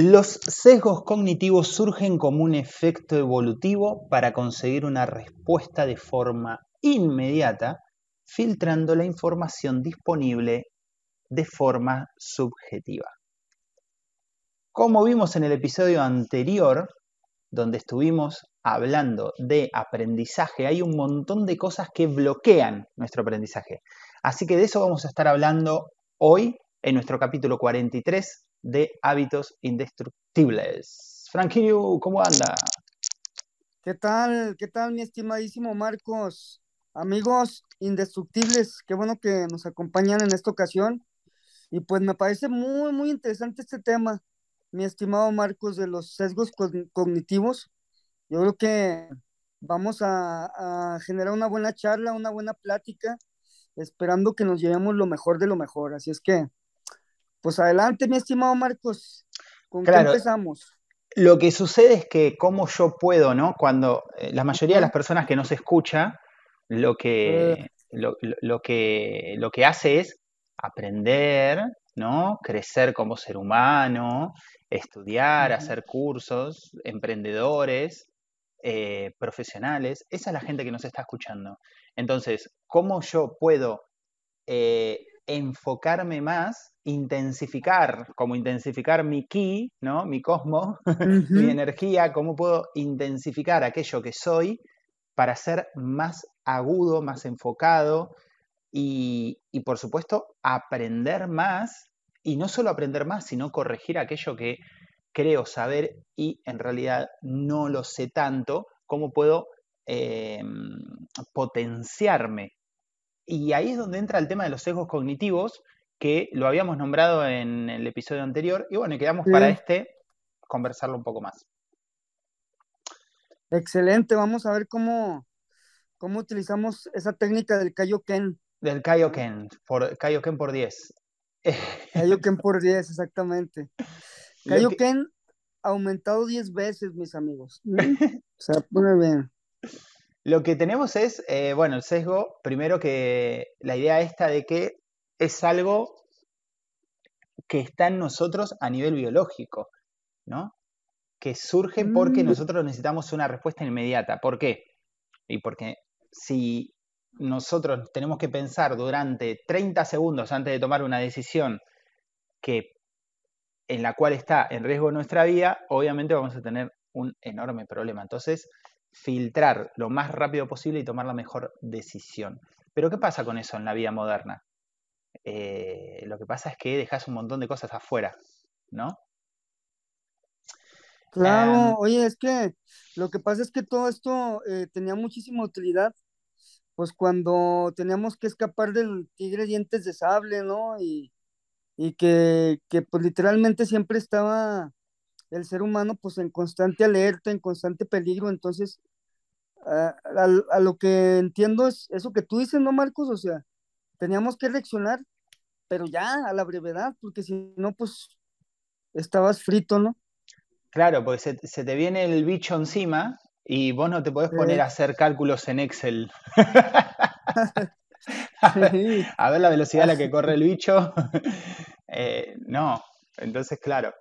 Los sesgos cognitivos surgen como un efecto evolutivo para conseguir una respuesta de forma inmediata, filtrando la información disponible de forma subjetiva. Como vimos en el episodio anterior, donde estuvimos hablando de aprendizaje, hay un montón de cosas que bloquean nuestro aprendizaje. Así que de eso vamos a estar hablando hoy en nuestro capítulo 43 de hábitos indestructibles. Franquillo, ¿cómo anda? ¿Qué tal? ¿Qué tal, mi estimadísimo Marcos? Amigos indestructibles, qué bueno que nos acompañan en esta ocasión. Y pues me parece muy, muy interesante este tema, mi estimado Marcos, de los sesgos cognitivos. Yo creo que vamos a, a generar una buena charla, una buena plática, esperando que nos llevemos lo mejor de lo mejor. Así es que, pues adelante, mi estimado Marcos. ¿Con qué empezamos? Lo que sucede es que como yo puedo, ¿no? Cuando eh, la mayoría de las personas que nos escucha, lo que, eh. lo, que, lo que hace es aprender, ¿no? Crecer como ser humano, estudiar, hacer cursos, emprendedores, eh, profesionales. Esa es la gente que nos está escuchando. Entonces, ¿cómo yo puedo enfocarme más, intensificar, como intensificar mi ki, ¿no? mi cosmos, mi energía, cómo puedo intensificar aquello que soy para ser más agudo, más enfocado y, y por supuesto aprender más y no solo aprender más, sino corregir aquello que creo saber y en realidad no lo sé tanto, cómo puedo em, potenciarme y ahí es donde entra el tema de los sesgos cognitivos, que lo habíamos nombrado en el episodio anterior, y bueno, quedamos para este conversarlo un poco más. Excelente, vamos a ver cómo, cómo utilizamos esa técnica del Kaioken. Del Kaioken, por, Kaioken por 10. Kaioken por 10, exactamente. Kaioken aumentado 10 veces, mis amigos. O sea, muy bien. Lo que tenemos es, eh, bueno, el sesgo, primero que la idea esta de que es algo que está en nosotros a nivel biológico, ¿no? Que surge porque mm. nosotros necesitamos una respuesta inmediata. ¿Por qué? Y porque si nosotros tenemos que pensar durante 30 segundos antes de tomar una decisión que en la cual está en riesgo nuestra vida, obviamente vamos a tener un enorme problema. Entonces, filtrar lo más rápido posible y tomar la mejor decisión. Pero ¿qué pasa con eso en la vida moderna? Eh, lo que pasa es que dejas un montón de cosas afuera, ¿no? Claro, em, oye, es que lo que pasa es que todo esto eh, tenía muchísima utilidad, pues cuando teníamos que escapar del tigre dientes de sable, ¿no? Y, y que, que pues literalmente siempre estaba el ser humano pues en constante alerta, en constante peligro, entonces a, lo que entiendo es eso que tú dices, ¿no, Marcos? O sea, teníamos que reaccionar, pero ya a la brevedad, porque si no, pues estabas frito, ¿no? Claro, porque se, te viene el bicho encima y vos no te podés poner a hacer cálculos en Excel. a ver la velocidad a la que corre el bicho. Eh, no, entonces, claro,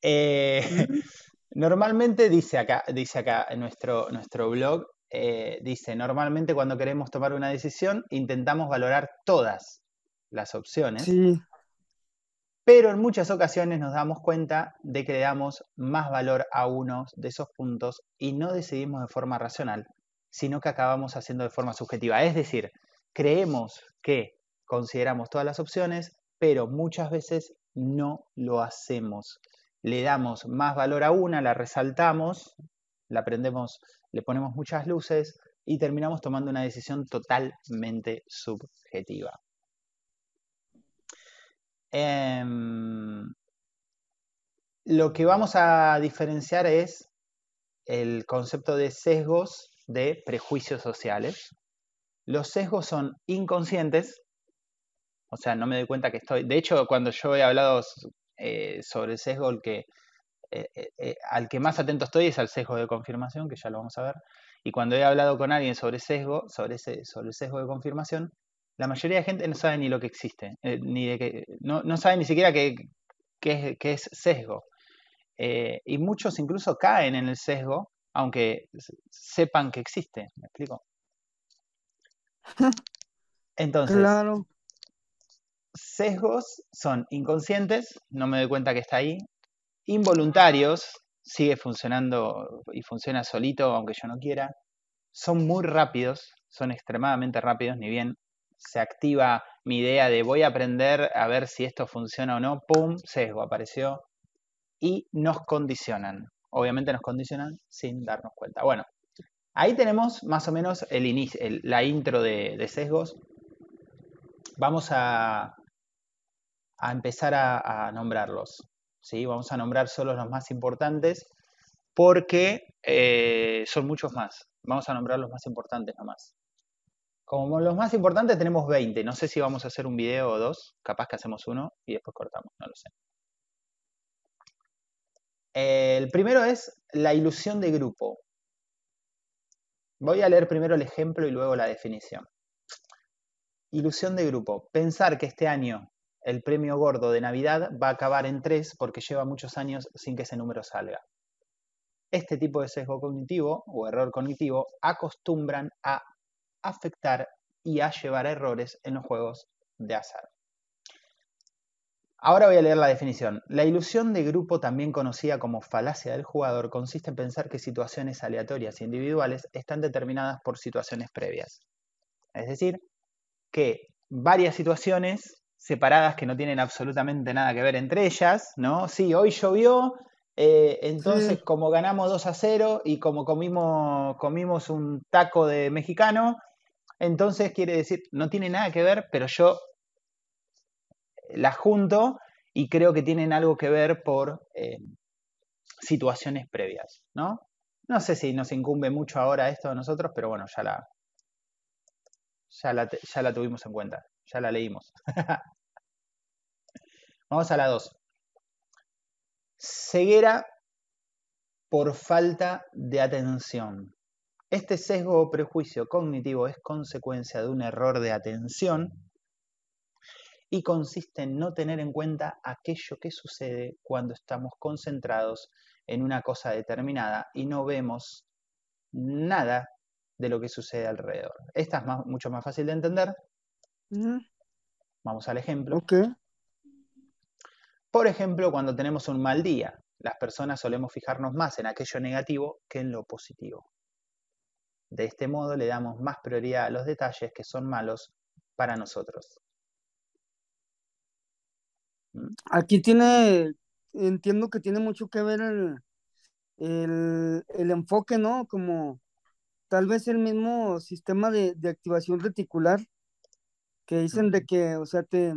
eh, normalmente dice acá, dice acá en nuestro, nuestro blog, eh, dice, normalmente cuando queremos tomar una decisión intentamos valorar todas las opciones, pero en muchas ocasiones nos damos cuenta de que le damos más valor a uno de esos puntos y no decidimos de forma racional, sino que acabamos haciendo de forma subjetiva. Es decir, creemos que consideramos todas las opciones, pero muchas veces no lo hacemos le damos más valor a una, la resaltamos, la aprendemos, le ponemos muchas luces y terminamos tomando una decisión totalmente subjetiva. Em, lo que vamos a diferenciar es el concepto de sesgos de prejuicios sociales. Los sesgos son inconscientes, o sea, no me doy cuenta que estoy. De hecho, cuando yo he hablado eh, sobre el sesgo, eh, eh, al que más atento estoy es al sesgo de confirmación, que ya lo vamos a ver. Y cuando he hablado con alguien sobre sesgo, sobre el sesgo de confirmación, la mayoría de gente no sabe ni lo que existe, ni de que, no, no, sabe ni siquiera qué, qué, es, sesgo. eh, y muchos incluso caen en el sesgo, aunque sepan que existe, ¿me explico? Entonces, Claro. sesgos son inconscientes, no me doy cuenta que está ahí, involuntarios, sigue funcionando y funciona solito aunque yo no quiera, son muy rápidos, son extremadamente rápidos, ni bien se activa mi idea de voy a aprender a ver si esto funciona o no, ¡pum! Sesgo apareció y nos condicionan. Obviamente nos condicionan sin darnos cuenta. Bueno, ahí tenemos más o menos el inicio, la intro de, sesgos. Vamos a, a empezar a, nombrarlos. ¿sí? Vamos a nombrar solo los más importantes porque eh, son muchos más. Vamos a nombrar los más importantes nomás. Como los más importantes tenemos 20. No sé si vamos a hacer un video o dos. Capaz que hacemos uno y después cortamos. No lo sé. El primero es la ilusión de grupo. Voy a leer primero el ejemplo y luego la definición. Ilusión de grupo. Pensar que este año el premio gordo de Navidad va a acabar en 3 porque lleva muchos años sin que ese número salga. Este tipo de sesgo cognitivo o error cognitivo acostumbran a afectar y a llevar a errores en los juegos de azar. Ahora voy a leer la definición. La ilusión de grupo, también conocida como falacia del jugador, consiste en pensar que situaciones aleatorias e individuales están determinadas por situaciones previas. Es decir, que varias situaciones separadas que no tienen absolutamente nada que ver entre ellas, ¿no? Sí, hoy llovió, eh, entonces como ganamos 2 a 0 y como comimos, comimos un taco de mexicano, entonces quiere decir, no tiene nada que ver, pero yo las junto y creo que tienen algo que ver por eh, situaciones previas, ¿no? No sé si nos incumbe mucho ahora esto de nosotros, pero bueno, ya la, ya la, ya la tuvimos en cuenta, ya la leímos. Vamos a la 2. Ceguera por falta de atención. Este sesgo o prejuicio cognitivo es consecuencia de un error de atención y consiste en no tener en cuenta aquello que sucede cuando estamos concentrados en una cosa determinada y no vemos nada de lo que sucede alrededor. Esta es mucho más fácil de entender. Vamos al ejemplo. Por ejemplo, cuando tenemos un mal día, las personas solemos fijarnos más en aquello negativo que en lo positivo. De este modo le damos más prioridad a los detalles que son malos para nosotros. Aquí tiene, entiendo que tiene mucho que ver el, enfoque, ¿no? Como tal vez el mismo sistema de, activación reticular que dicen de que, o sea, te,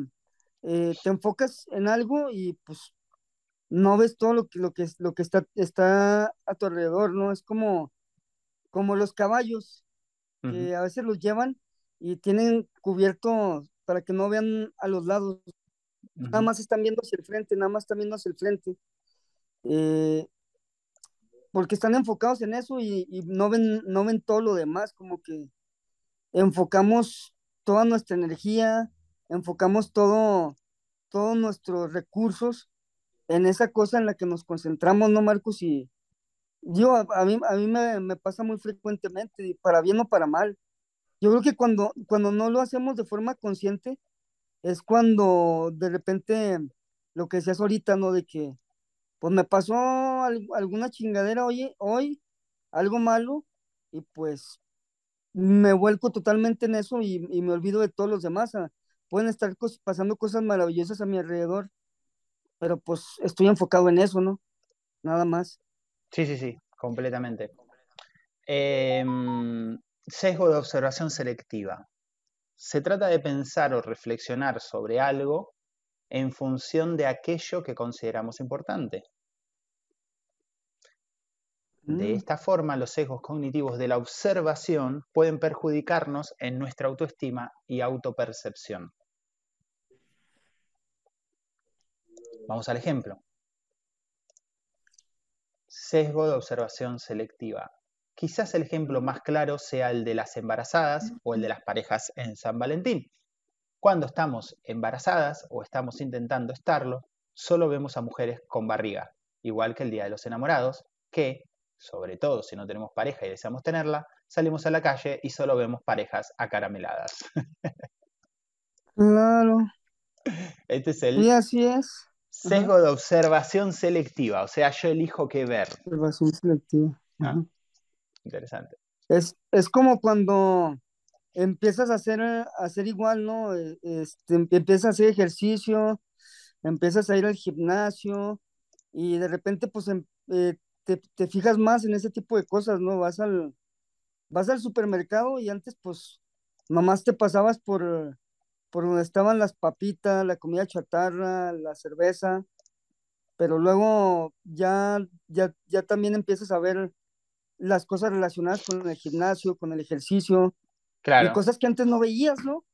eh, te enfocas en algo y pues no ves todo lo que, lo que, lo que está, está a tu alrededor, ¿no? Es como, como los caballos, que a veces los llevan y tienen cubierto para que no vean a los lados, Nada más están viendo hacia el frente, nada más están viendo hacia el frente. Eh, porque están enfocados en eso y, no, ven, no ven todo lo demás, como que enfocamos toda nuestra energía, enfocamos todo, todos nuestros recursos en esa cosa en la que nos concentramos, ¿no, Marcos? Y yo, a, mí, a mí me, me, pasa muy frecuentemente, para bien o para mal. Yo creo que cuando, cuando no lo hacemos de forma consciente, es cuando de repente lo que decías ahorita, ¿no? De que, pues me pasó alguna chingadera hoy, hoy, algo malo, y pues me vuelco totalmente en eso y, me olvido de todos los demás. Ah, pueden estar pasando cosas maravillosas a mi alrededor, pero pues estoy enfocado en eso, ¿no? Nada más. Sí, sí, sí, completamente. Em, sesgo de observación selectiva. Se trata de pensar o reflexionar sobre algo en función de aquello que consideramos importante. De mm. esta forma, los sesgos cognitivos de la observación pueden perjudicarnos en nuestra autoestima y autopercepción. Vamos al ejemplo. Sesgo de observación selectiva. Quizás el ejemplo más claro sea el de las embarazadas o el de las parejas en San Valentín. Cuando estamos embarazadas o estamos intentando estarlo, solo vemos a mujeres con barriga. igual que el Día de los Enamorados, que, sobre todo si no tenemos pareja y deseamos tenerla, salimos a la calle y solo vemos parejas acarameladas. Claro. Este es el así es. Sesgo de observación selectiva, o sea, yo elijo qué ver. Observación selectiva. Ah. Interesante. Es, es como cuando empiezas a hacer, a hacer igual, ¿no? Eh, Este, em- empiezas a hacer ejercicio, empiezas a ir al gimnasio y de repente pues em- eh, te, te fijas más en ese tipo de cosas, ¿no? Vas al, vas al supermercado y antes pues nomás te pasabas por, por donde estaban las papitas, la comida chatarra, la cerveza, pero luego ya, ya, ya también empiezas a ver las cosas relacionadas con el gimnasio, con el ejercicio y cosas que antes no veías, ¿no?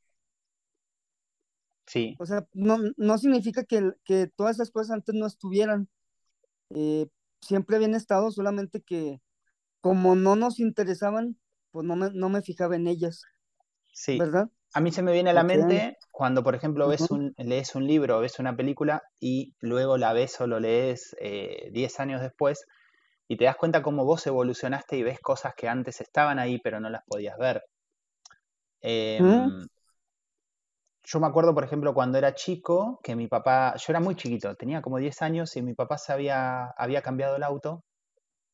sí, O sea, no, no significa que, que todas esas cosas antes no estuvieran. Eh, siempre habían estado, solamente que como no nos interesaban, pues no me, no me fijaba en ellas, sí. ¿verdad? A mí se me viene a la mente cuando, por ejemplo, ves un, lees un libro o ves una película y luego la ves o lo lees eh, 10 años después y te das cuenta cómo vos evolucionaste y ves cosas que antes estaban ahí pero no las podías ver. Em, Mm. yo me acuerdo, por ejemplo, cuando era chico, que mi papá, yo era muy chiquito, tenía como 10 años y mi papá se había, había cambiado el auto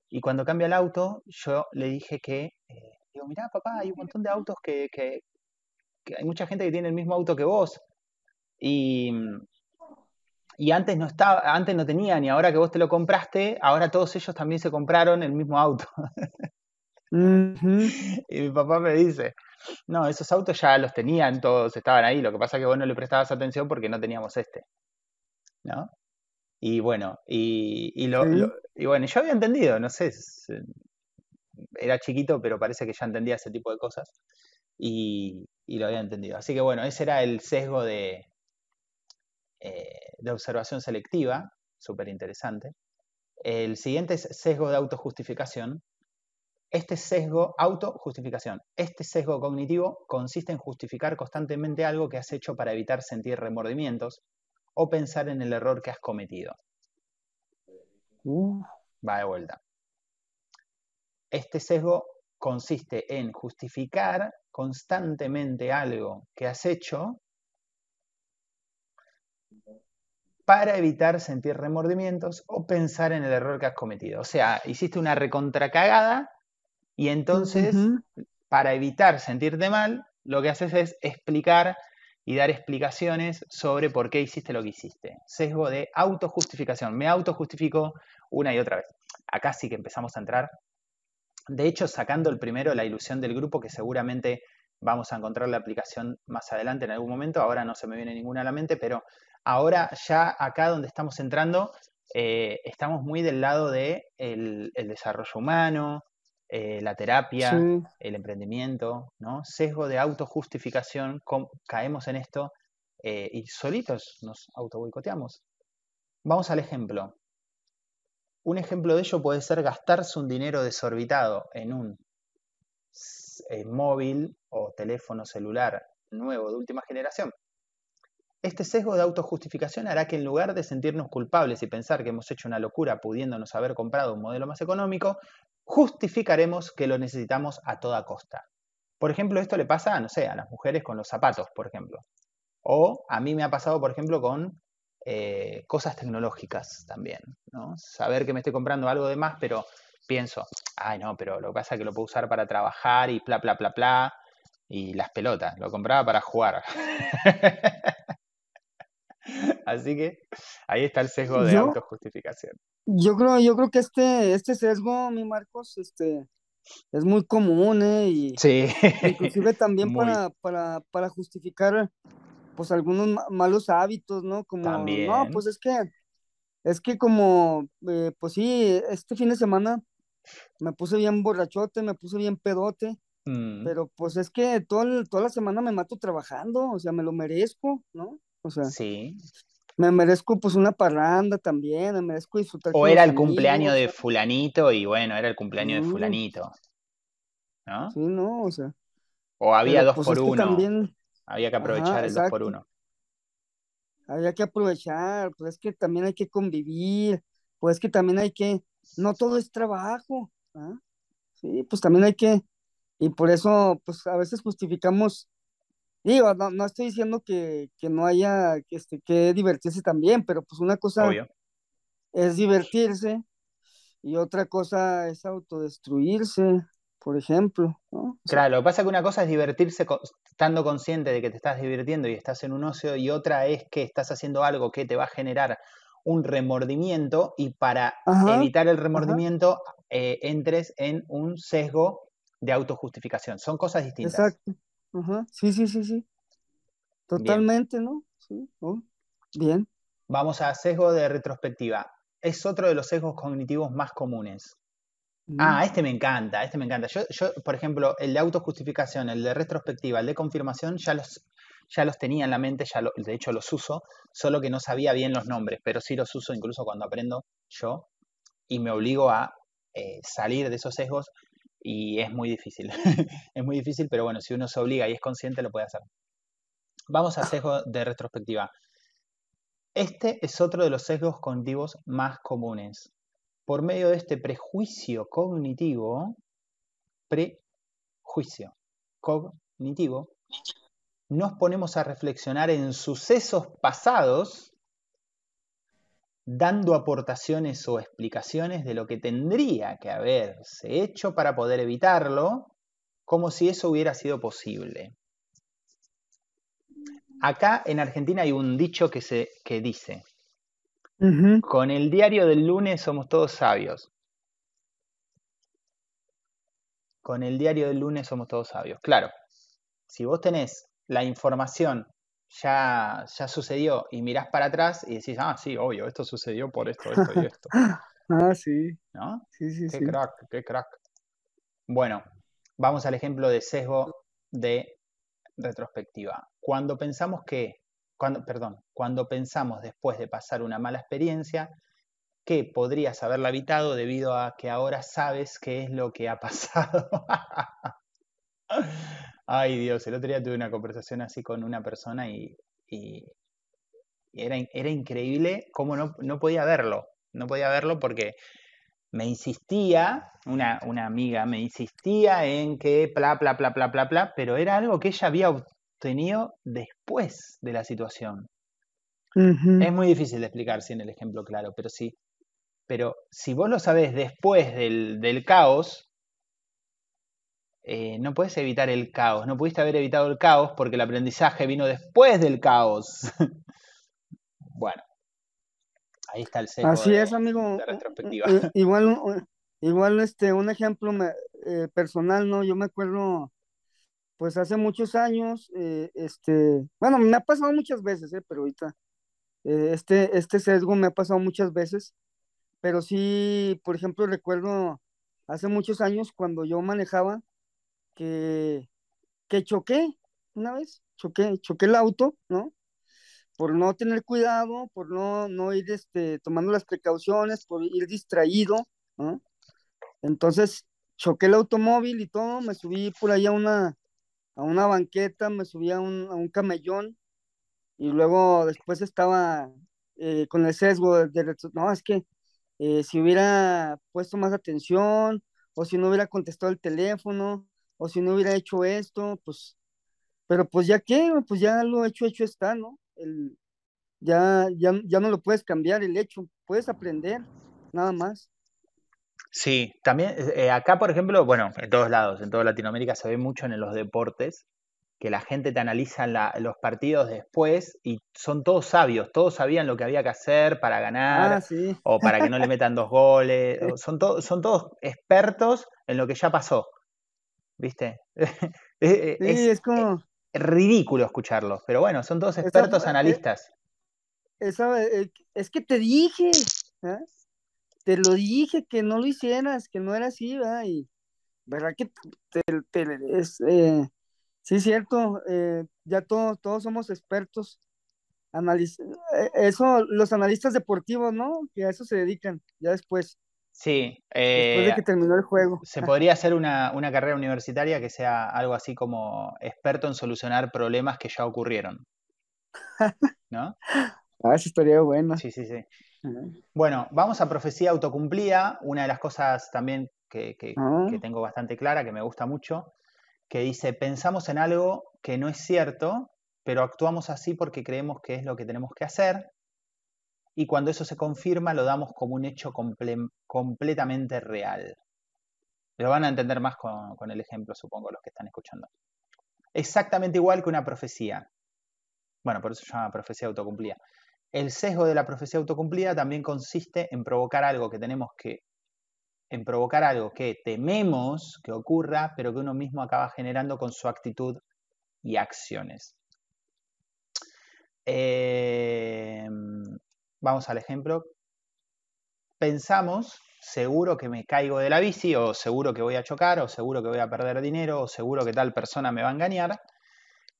y cuando cambia el auto yo le dije que, eh, digo, mirá papá, hay un montón de autos que, que, que hay mucha gente que tiene el mismo auto que vos. Y, y antes no estaba, antes no tenían, y ahora que vos te lo compraste, ahora todos ellos también se compraron el mismo auto. Y mi papá me dice, no, esos autos ya los tenían todos, estaban ahí, lo que pasa es que vos no le prestabas atención porque no teníamos este. ¿No? Y bueno, y, y lo, Sí. lo- y bueno, yo había entendido, no sé, eh, era chiquito, pero parece que ya entendía ese tipo de cosas. Y, y lo había entendido. Así que bueno, ese era el sesgo de, eh, de observación selectiva, súper interesante. El siguiente es sesgo de autojustificación. Este sesgo, autojustificación, este sesgo cognitivo consiste en justificar constantemente algo que has hecho para evitar sentir remordimientos o pensar en el error que has cometido. Uh, Va de vuelta. Este sesgo consiste en justificar constantemente algo que has hecho para evitar sentir remordimientos o pensar en el error que has cometido. O sea, hiciste una recontracagada y entonces, para evitar sentirte mal, lo que haces es explicar y dar explicaciones sobre por qué hiciste lo que hiciste. Sesgo de autojustificación. Me autojustifico una y otra vez. Acá sí que empezamos a entrar. De hecho, sacando el primero, la ilusión del grupo, que seguramente vamos a encontrar la aplicación más adelante en algún momento. Ahora no se me viene ninguna a la mente, pero ahora ya acá donde estamos entrando, eh, estamos muy del lado de el, el desarrollo humano, eh, la terapia, Sí. el emprendimiento, ¿no? Sesgo de autojustificación, caemos en esto eh, y solitos nos auto boicoteamos. Vamos al ejemplo. Un ejemplo de ello puede ser gastarse un dinero desorbitado en un eh, móvil o teléfono celular nuevo de última generación. Este sesgo de autojustificación hará que en lugar de sentirnos culpables y pensar que hemos hecho una locura pudiéndonos haber comprado un modelo más económico, justificaremos que lo necesitamos a toda costa. Por ejemplo, esto le pasa, no sé, a las mujeres con los zapatos, por ejemplo. O a mí me ha pasado, por ejemplo, con eh, cosas tecnológicas también, ¿no? Saber que me estoy comprando algo de más, pero pienso, ay no, pero lo que pasa es que lo puedo usar para trabajar y bla, bla, bla, bla, y las pelotas, lo compraba para jugar. Así que ahí está el sesgo de Yo, autojustificación. yo creo, yo creo que este, este sesgo, mi Marcos, este, es muy común, ¿eh? Y Sí, inclusive también para, para, para justificar, pues, algunos ma- malos hábitos, ¿no? Como, no, también. pues es que, es que como, eh, pues sí, este fin de semana me puse bien borrachote, me puse bien pedote, Mm, pero pues es que todo el- toda la semana me mato trabajando, o sea, me lo merezco, ¿no? O sea, sí. me merezco pues una parranda también, me merezco disfrutar O era el cumpleaños amigos. de fulanito y bueno, era el cumpleaños de fulanito, ¿no? sí, ¿no? O sea, O había pero dos pues por es que uno, también, había que ajá, aprovechar el dos por exacto, uno. había que aprovechar, pues es que también hay que convivir, pues que también hay que, no todo es trabajo, ¿ah? sí, pues también hay que, y por eso, pues a veces justificamos, digo, no, no estoy diciendo que, que no haya que, este, que divertirse también, pero pues una cosa Obvio. es divertirse y otra cosa es autodestruirse, por ejemplo, ¿no? O sea, Claro, lo que pasa es que una cosa es divertirse co- estando consciente de que te estás divirtiendo y estás en un ocio, y otra es que estás haciendo algo que te va a generar un remordimiento y para ajá, evitar el remordimiento eh, entres en un sesgo de autojustificación. Son cosas distintas. exacto, ajá, sí, sí, sí, sí, Bien, totalmente, ¿no? Sí. Bien. vamos a sesgo de retrospectiva. Es otro de los sesgos cognitivos más comunes. Ah, este me encanta, este me encanta. Yo, yo, por ejemplo, el de autojustificación, el de retrospectiva, el de confirmación, ya los, ya los tenía en la mente, ya lo- de hecho los uso, solo que no sabía bien los nombres, pero sí los uso incluso cuando aprendo yo y me obligo a eh, salir de esos sesgos y es muy difícil. Es muy difícil, pero bueno, si uno se obliga y es consciente, lo puede hacer. Vamos a sesgo de retrospectiva. Este es otro de los sesgos cognitivos más comunes. Por medio de este prejuicio cognitivo, prejuicio cognitivo, nos ponemos a reflexionar en sucesos pasados, dando aportaciones o explicaciones de lo que tendría que haberse hecho para poder evitarlo, como si eso hubiera sido posible. Acá en Argentina hay un dicho que, se, que dice, con el diario del lunes somos todos sabios. Con el diario del lunes somos todos sabios. Claro, si vos tenés la información ya, ya sucedió y mirás para atrás y decís, ah, sí, obvio, esto sucedió por esto, esto y esto, Ah, sí, ¿no? sí, sí, Qué sí. crack, qué crack. Bueno, vamos al ejemplo de sesgo de retrospectiva. Cuando pensamos que, perdón, cuando pensamos después de pasar una mala experiencia, que podrías haberla evitado debido a que ahora sabes qué es lo que ha pasado. Ay Dios, el otro día tuve una conversación así con una persona y, y- era, era increíble cómo no, no podía verlo. No podía verlo porque me insistía, una, una amiga me insistía en que bla, bla, bla, bla, bla, bla, pero era algo que ella había obtenido después de la situación. Es muy difícil de explicar sin el ejemplo claro, pero sí. Pero si vos lo sabés después del, del caos, eh, no puedes evitar el caos. No pudiste haber evitado el caos porque el aprendizaje vino después del caos. bueno, ahí está el Así de, es, amigo. de retrospectiva. Igual, igual, este, un ejemplo me- eh, personal, ¿no? Yo me acuerdo, pues hace muchos años, eh, este, bueno, me ha pasado muchas veces, eh, pero ahorita, eh, este, este sesgo me ha pasado muchas veces, pero sí, por ejemplo, recuerdo hace muchos años cuando yo manejaba que, que choqué una vez, choqué, choqué el auto, ¿no? por no tener cuidado, por no, no ir este, tomando las precauciones, por ir distraído, ¿no? Entonces choqué el automóvil y todo, me subí por ahí a una, a una banqueta, me subí a un, a un camellón y luego después estaba eh, con el sesgo de, de no, es que eh, si hubiera puesto más atención o si no hubiera contestado el teléfono o si no hubiera hecho esto, pues, pero pues ya qué, pues ya lo hecho, hecho está, ¿no? El, ya, ya, ya no lo puedes cambiar el hecho, puedes aprender, nada más. Sí, también eh, acá, por ejemplo, bueno, en todos lados, en toda Latinoamérica se ve mucho en los deportes, que la gente te analiza la- los partidos después y son todos sabios, todos sabían lo que había que hacer para Ah, ganar sí. o para que no le metan dos goles, son, to- son todos expertos en lo que ya pasó, ¿viste? Eh, Sí, Es es como, ridículo escucharlos, pero bueno, son todos expertos eh, analistas. esa, eh, es que te dije, ¿ah? Te lo dije que no lo hicieras, que no era así, ¿verdad? Y, ¿verdad que te, te- es, eh, sí, es cierto, eh, ya todos, todos somos expertos. Analiz eh, eso, los analistas deportivos, ¿no? Que a eso se dedican, ya después, Sí, después de eh, que terminó el juego. se podría hacer una, una carrera universitaria que sea algo así como experto en solucionar problemas que ya ocurrieron, ¿no? Ah, eso estaría bueno. Sí, sí, sí. Bueno, vamos a profecía autocumplida. Una de las cosas también que, Ah, que tengo bastante clara, que me gusta mucho, que dice, pensamos en algo que no es cierto, pero actuamos así porque creemos que es lo que tenemos que hacer. Y cuando eso se confirma, lo damos como un hecho comple- completamente real. Lo van a entender más con, con el ejemplo, supongo, los que están escuchando. Exactamente igual que una profecía. Bueno, por eso se llama profecía autocumplida. El sesgo de la profecía autocumplida también consiste en provocar algo que tenemos que, en provocar algo que tememos que ocurra, pero que uno mismo acaba generando con su actitud y acciones. Eh, vamos al ejemplo. Pensamos, seguro que me caigo de la bici, o seguro que voy a chocar, o seguro que voy a perder dinero, o seguro que tal persona me va a engañar,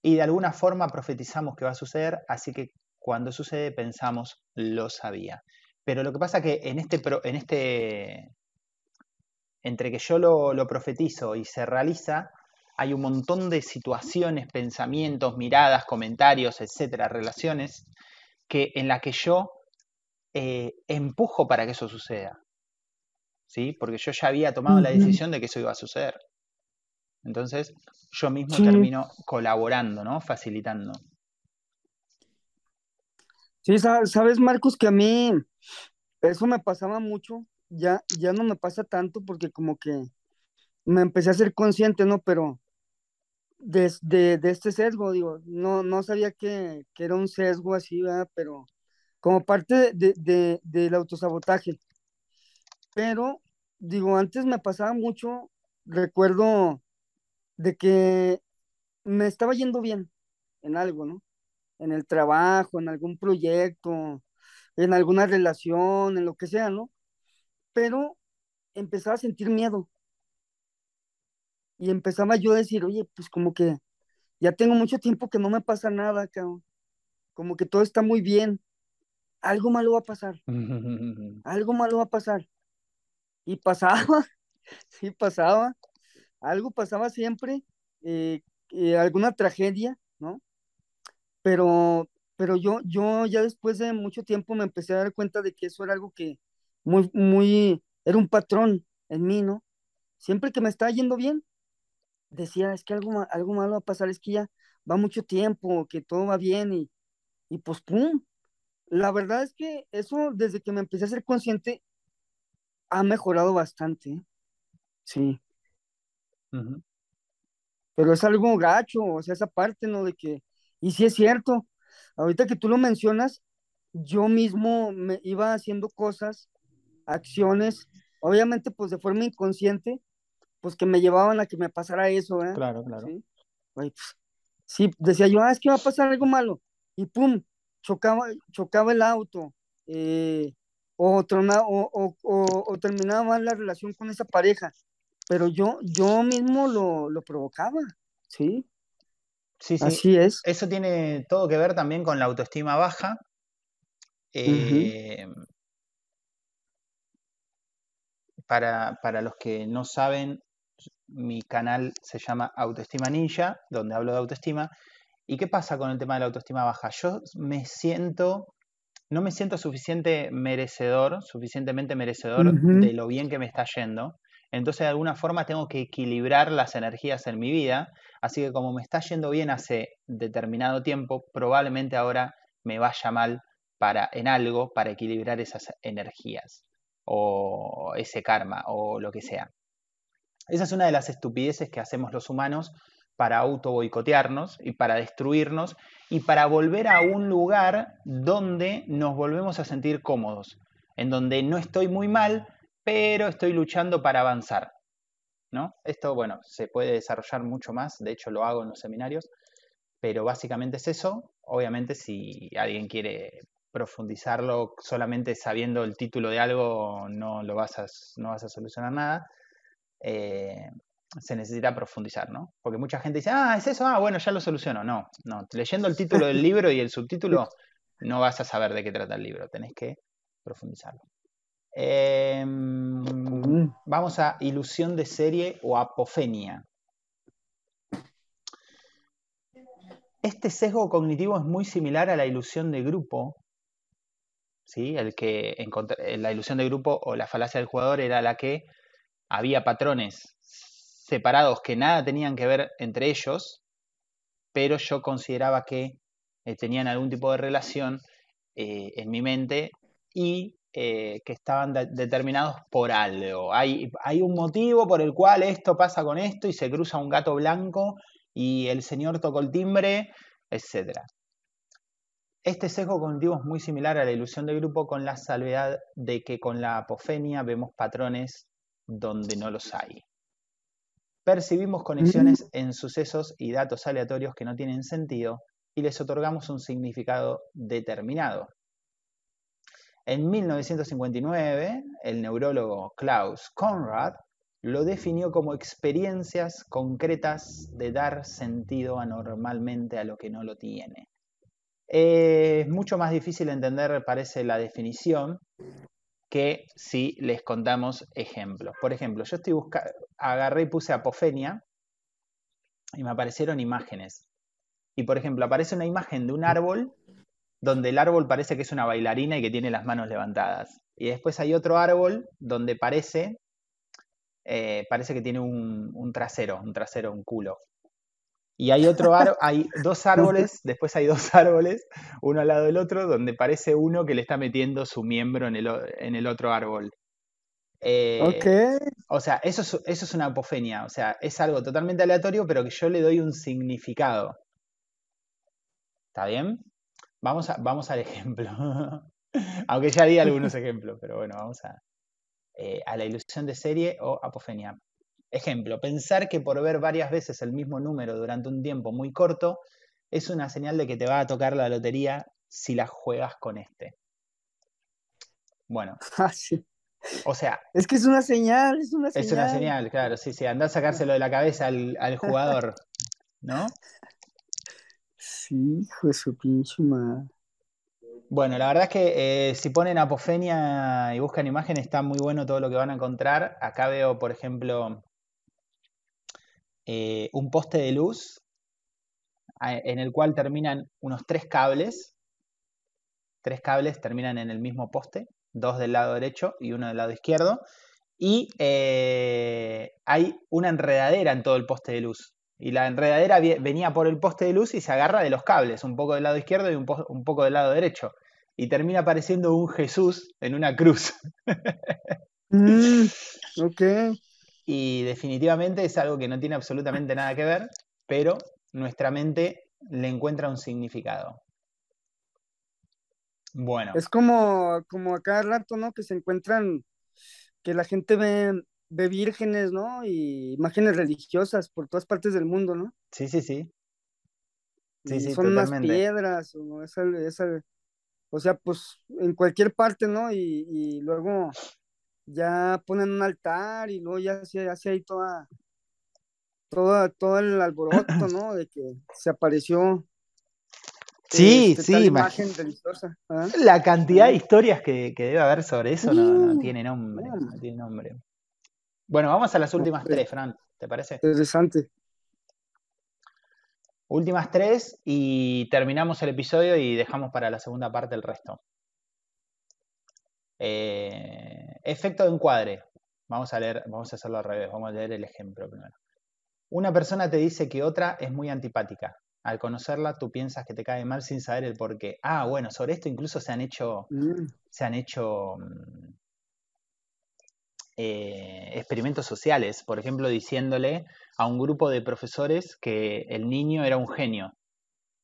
y de alguna forma profetizamos que va a suceder, así que cuando sucede pensamos, lo sabía. Pero lo que pasa que en este, en este entre que yo lo, lo profetizo y se realiza, hay un montón de situaciones, pensamientos, miradas, comentarios, etcétera, relaciones, que, en la que yo eh, empujo para que eso suceda. ¿Sí? Porque yo ya había tomado la decisión de que eso iba a suceder. Entonces, yo mismo Sí. termino colaborando, ¿no? Facilitando. Sí, sa- sabes, Marcos, que a mí eso me pasaba mucho, ya, ya no me pasa tanto porque como que me empecé a ser consciente, ¿no? Pero de, de, este sesgo, digo, no, no sabía que, que era un sesgo así, ¿verdad? Pero como parte de, del autosabotaje. Pero, digo, antes me pasaba mucho, recuerdo de que me estaba yendo bien en algo, ¿no? En el trabajo, en algún proyecto, en alguna relación, en lo que sea, ¿no? Pero empezaba a sentir miedo y empezaba yo a decir, oye, pues como que ya tengo mucho tiempo que no me pasa nada, cabrón. Como que todo está muy bien. Algo malo va a pasar, algo malo va a pasar. Y pasaba, sí pasaba, algo pasaba siempre, eh, eh, alguna tragedia, ¿no? Pero, pero yo, yo ya después de mucho tiempo me empecé a dar cuenta de que eso era algo que muy, muy, era un patrón en mí, ¿no? Siempre que me estaba yendo bien, decía, es que algo, algo malo va a pasar, es que ya va mucho tiempo, que todo va bien y, y pues pum. La verdad es que eso, desde que me empecé a ser consciente, ha mejorado bastante, ¿eh? sí, pero es algo gacho, o sea, esa parte, ¿no? De que, y sí es cierto, ahorita que tú lo mencionas, yo mismo me iba haciendo cosas, acciones, obviamente pues de forma inconsciente, pues que me llevaban a que me pasara eso, ¿eh? Claro, claro. Sí, pues, sí, decía yo, ah, es que va a pasar algo malo, y pum, chocaba, chocaba el auto, eh, o, trona- o, o, o, o terminaba mal la relación con esa pareja, pero yo, yo mismo lo, lo provocaba, ¿sí? Sí, sí. Así es. Eso tiene todo que ver también con la autoestima baja. Eh, para, para los que no saben, mi canal se llama Autoestima Ninja, donde hablo de autoestima. ¿Y qué pasa con el tema de la autoestima baja? Yo me siento, no me siento suficiente merecedor, suficientemente merecedor de lo bien que me está yendo. Entonces, de alguna forma, tengo que equilibrar las energías en mi vida. Así que como me está yendo bien hace determinado tiempo, probablemente ahora me vaya mal para, en algo para equilibrar esas energías o ese karma o lo que sea. Esa es una de las estupideces que hacemos los humanos para auto boicotearnos y para destruirnos y para volver a un lugar donde nos volvemos a sentir cómodos, en donde no estoy muy mal, pero estoy luchando para avanzar. ¿no? Esto, bueno, se puede desarrollar mucho más, de hecho lo hago en los seminarios, pero básicamente es eso. Obviamente si alguien quiere profundizarlo solamente sabiendo el título de algo, no, lo vas, a, no vas a solucionar nada. Eh, se necesita profundizar, ¿no? Porque mucha gente dice, ah, es eso, ah, bueno, ya lo soluciono. No, no, leyendo el título del libro y el subtítulo, no vas a saber de qué trata el libro, tenés que profundizarlo. Mm. vamos a ilusión de serie o apofenia. Este sesgo cognitivo es muy similar a la ilusión de grupo, ¿sí? El que eh, la ilusión de grupo o la falacia del jugador era la que había patrones separados que nada tenían que ver entre ellos, pero yo consideraba que eh, tenían algún tipo de relación eh, en mi mente y que estaban determinados por algo. Hay, hay un motivo por el cual esto pasa con esto y se cruza un gato blanco y el señor tocó el timbre, etc. Este sesgo cognitivo es muy similar a la ilusión de grupo con la salvedad de que con la apofenia vemos patrones donde no los hay. Percibimos conexiones en sucesos y datos aleatorios que no tienen sentido y les otorgamos un significado determinado. En 1959, el neurólogo Klaus Conrad lo definió como experiencias concretas de dar sentido anormalmente a lo que no lo tiene. es mucho más difícil entender, parece, la definición que si les contamos ejemplos. Por ejemplo, yo estoy buscando, agarré y puse apofenia y me aparecieron imágenes. Y por ejemplo, aparece una imagen de un árbol donde el árbol parece que es una bailarina y que tiene las manos levantadas. Y después hay otro árbol donde parece eh, parece que tiene un, trasero, un trasero, un culo. Y hay otro árbol, hay dos árboles, después hay dos árboles, uno al lado del otro, donde parece uno que le está metiendo su miembro en el, otro árbol. Eh, ok. O sea, eso es, eso es una apofenia, o sea, es algo totalmente aleatorio, pero que yo le doy un significado. ¿Está bien? Vamos, a, vamos al ejemplo. Aunque ya di algunos ejemplos, pero bueno, vamos a, eh, a la ilusión de serie o apofenia. Ejemplo, pensar que por ver varias veces el mismo número durante un tiempo muy corto es una señal de que te va a tocar la lotería si la juegas con este. Bueno. Ah, o sea. Es que es una señal, es una señal. Es una señal, claro, sí, sí. Anda a sacárselo de la cabeza al, al jugador, ¿no? Sí, hijo de su pinche madre. Bueno, la verdad es que eh, si ponen apofenia y buscan imágenes, está muy bueno todo lo que van a encontrar. Acá veo, por ejemplo, eh, un poste de luz en el cual terminan unos tres cables. Tres cables terminan en el mismo poste, dos del lado derecho y uno del lado izquierdo. Y eh, hay una enredadera en todo el poste de luz. Y la enredadera venía por el poste de luz y se agarra de los cables, un poco del lado izquierdo y un, poco del lado derecho. Y termina apareciendo un Jesús en una cruz. Mm, ok. Y definitivamente es algo que no tiene absolutamente nada que ver, pero nuestra mente le encuentra un significado. Bueno. Es como, como a cada rato, ¿no? Que se encuentran, que la gente ve ve vírgenes, ¿no? Y imágenes religiosas por todas partes del mundo, ¿no? Sí, sí, sí. Sí, sí, son unas piedras, o, esa, esa, o sea, pues en cualquier parte, ¿no? Y, luego ya ponen un altar y luego ya se hace ahí toda, toda, todo el alboroto, ¿no? De que se apareció Sí, este, sí, imagen religiosa. ¿ah? La cantidad de historias que, debe haber sobre eso no, tiene nombre. No tiene nombre. Bueno, vamos a las últimas tres, Fran, ¿te parece? Interesante. Últimas tres y terminamos el episodio y dejamos para la segunda parte el resto. Eh, efecto de encuadre. Vamos a leer, vamos a hacerlo al revés, vamos a leer el ejemplo primero. Una persona te dice que otra es muy antipática. Al conocerla, tú piensas que te cae mal sin saber el por qué. Ah, bueno, sobre esto incluso se han hecho, mm. se han hecho mm, eh, experimentos sociales, por ejemplo, diciéndole a un grupo de profesores que el niño era un genio.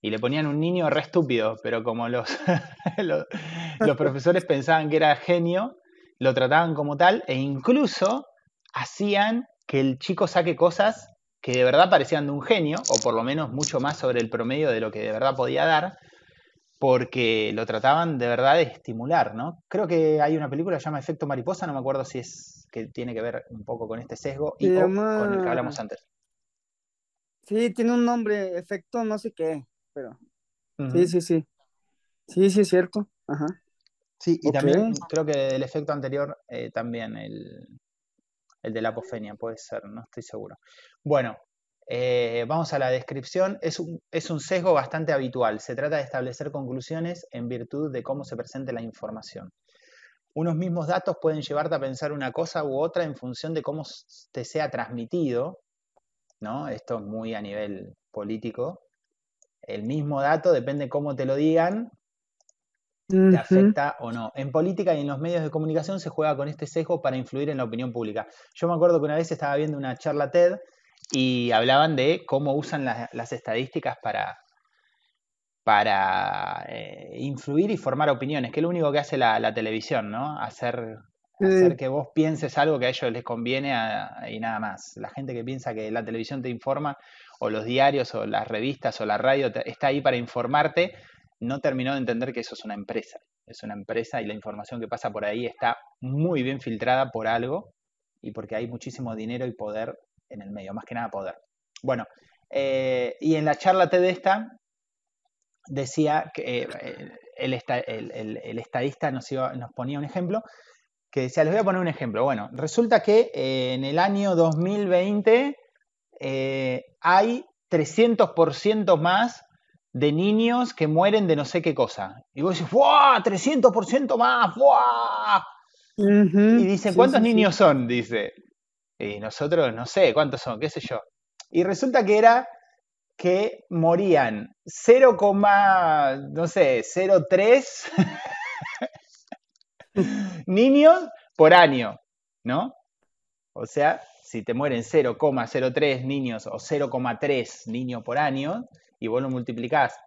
Y le ponían un niño re estúpido, pero como los, los, profesores pensaban que era genio, lo trataban como tal e incluso hacían que el chico saque cosas que de verdad parecían de un genio, o por lo menos mucho más sobre el promedio de lo que de verdad podía dar, porque lo trataban de verdad de estimular, ¿no? Creo que hay una película que se llama Efecto Mariposa, no me acuerdo si es que tiene que ver un poco con este sesgo y con el que hablamos antes. Sí, tiene un nombre, efecto no sé qué, pero sí, sí, sí. Sí, sí es cierto. Ajá. Sí, y también creo que el efecto anterior eh, también, el, el de la apofenia, puede ser, no estoy seguro. Bueno, Eh, vamos a la descripción. Es un, es un sesgo bastante habitual. Se trata de establecer conclusiones en virtud de cómo se presente la información. Unos mismos datos pueden llevarte a pensar una cosa u otra en función de cómo te sea transmitido, ¿no? Esto es muy a nivel político. El mismo dato, depende de cómo te lo digan, te afecta o no. En política y en los medios de comunicación se juega con este sesgo para influir en la opinión pública. Yo me acuerdo que una vez estaba viendo una charla TED y hablaban de cómo usan las estadísticas para, para eh, influir y formar opiniones, que es lo único que hace la, televisión, ¿no? Hacer, hacer, que vos pienses algo que a ellos les conviene y nada más. La gente que piensa que la televisión te informa, o los diarios, o las revistas, o la radio, está ahí para informarte, no terminó de entender que eso es una empresa. Es una empresa y la información que pasa por ahí está muy bien filtrada por algo y porque hay muchísimo dinero y poder en el medio, más que nada poder. Bueno, eh, y en la charla TED esta decía que eh, el, estadista nos, nos ponía un ejemplo que decía, les voy a poner un ejemplo. Bueno, resulta que eh, en el año 2020 hay 300% más de niños que mueren de no sé qué cosa. Y vos decís, ¡Wow! 300% más, ¡Wow! Y dice, ¿cuántos niños son? Dice. Y nosotros, no sé, ¿cuántos son? ¿Qué sé yo? Y resulta que era que morían 0, no sé, 0,3 niños por año, ¿no? O sea, si te mueren 0,03 niños o 0,3 niños por año, y vos lo multiplicás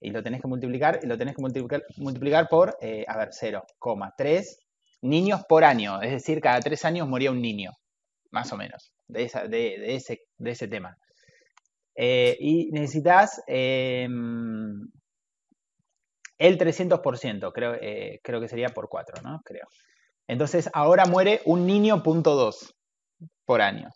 y lo tenés que multiplicar y lo tenés que multiplicar, multiplicar por, eh, a ver, 0,3 niños por año. Es decir, cada tres años moría un niño, más o menos, de, ese, de ese tema. Eh, y necesitas em, el 300%, creo, eh, creo que sería por 4, ¿no? Creo. Entonces, ahora muere un niño punto 2 por año.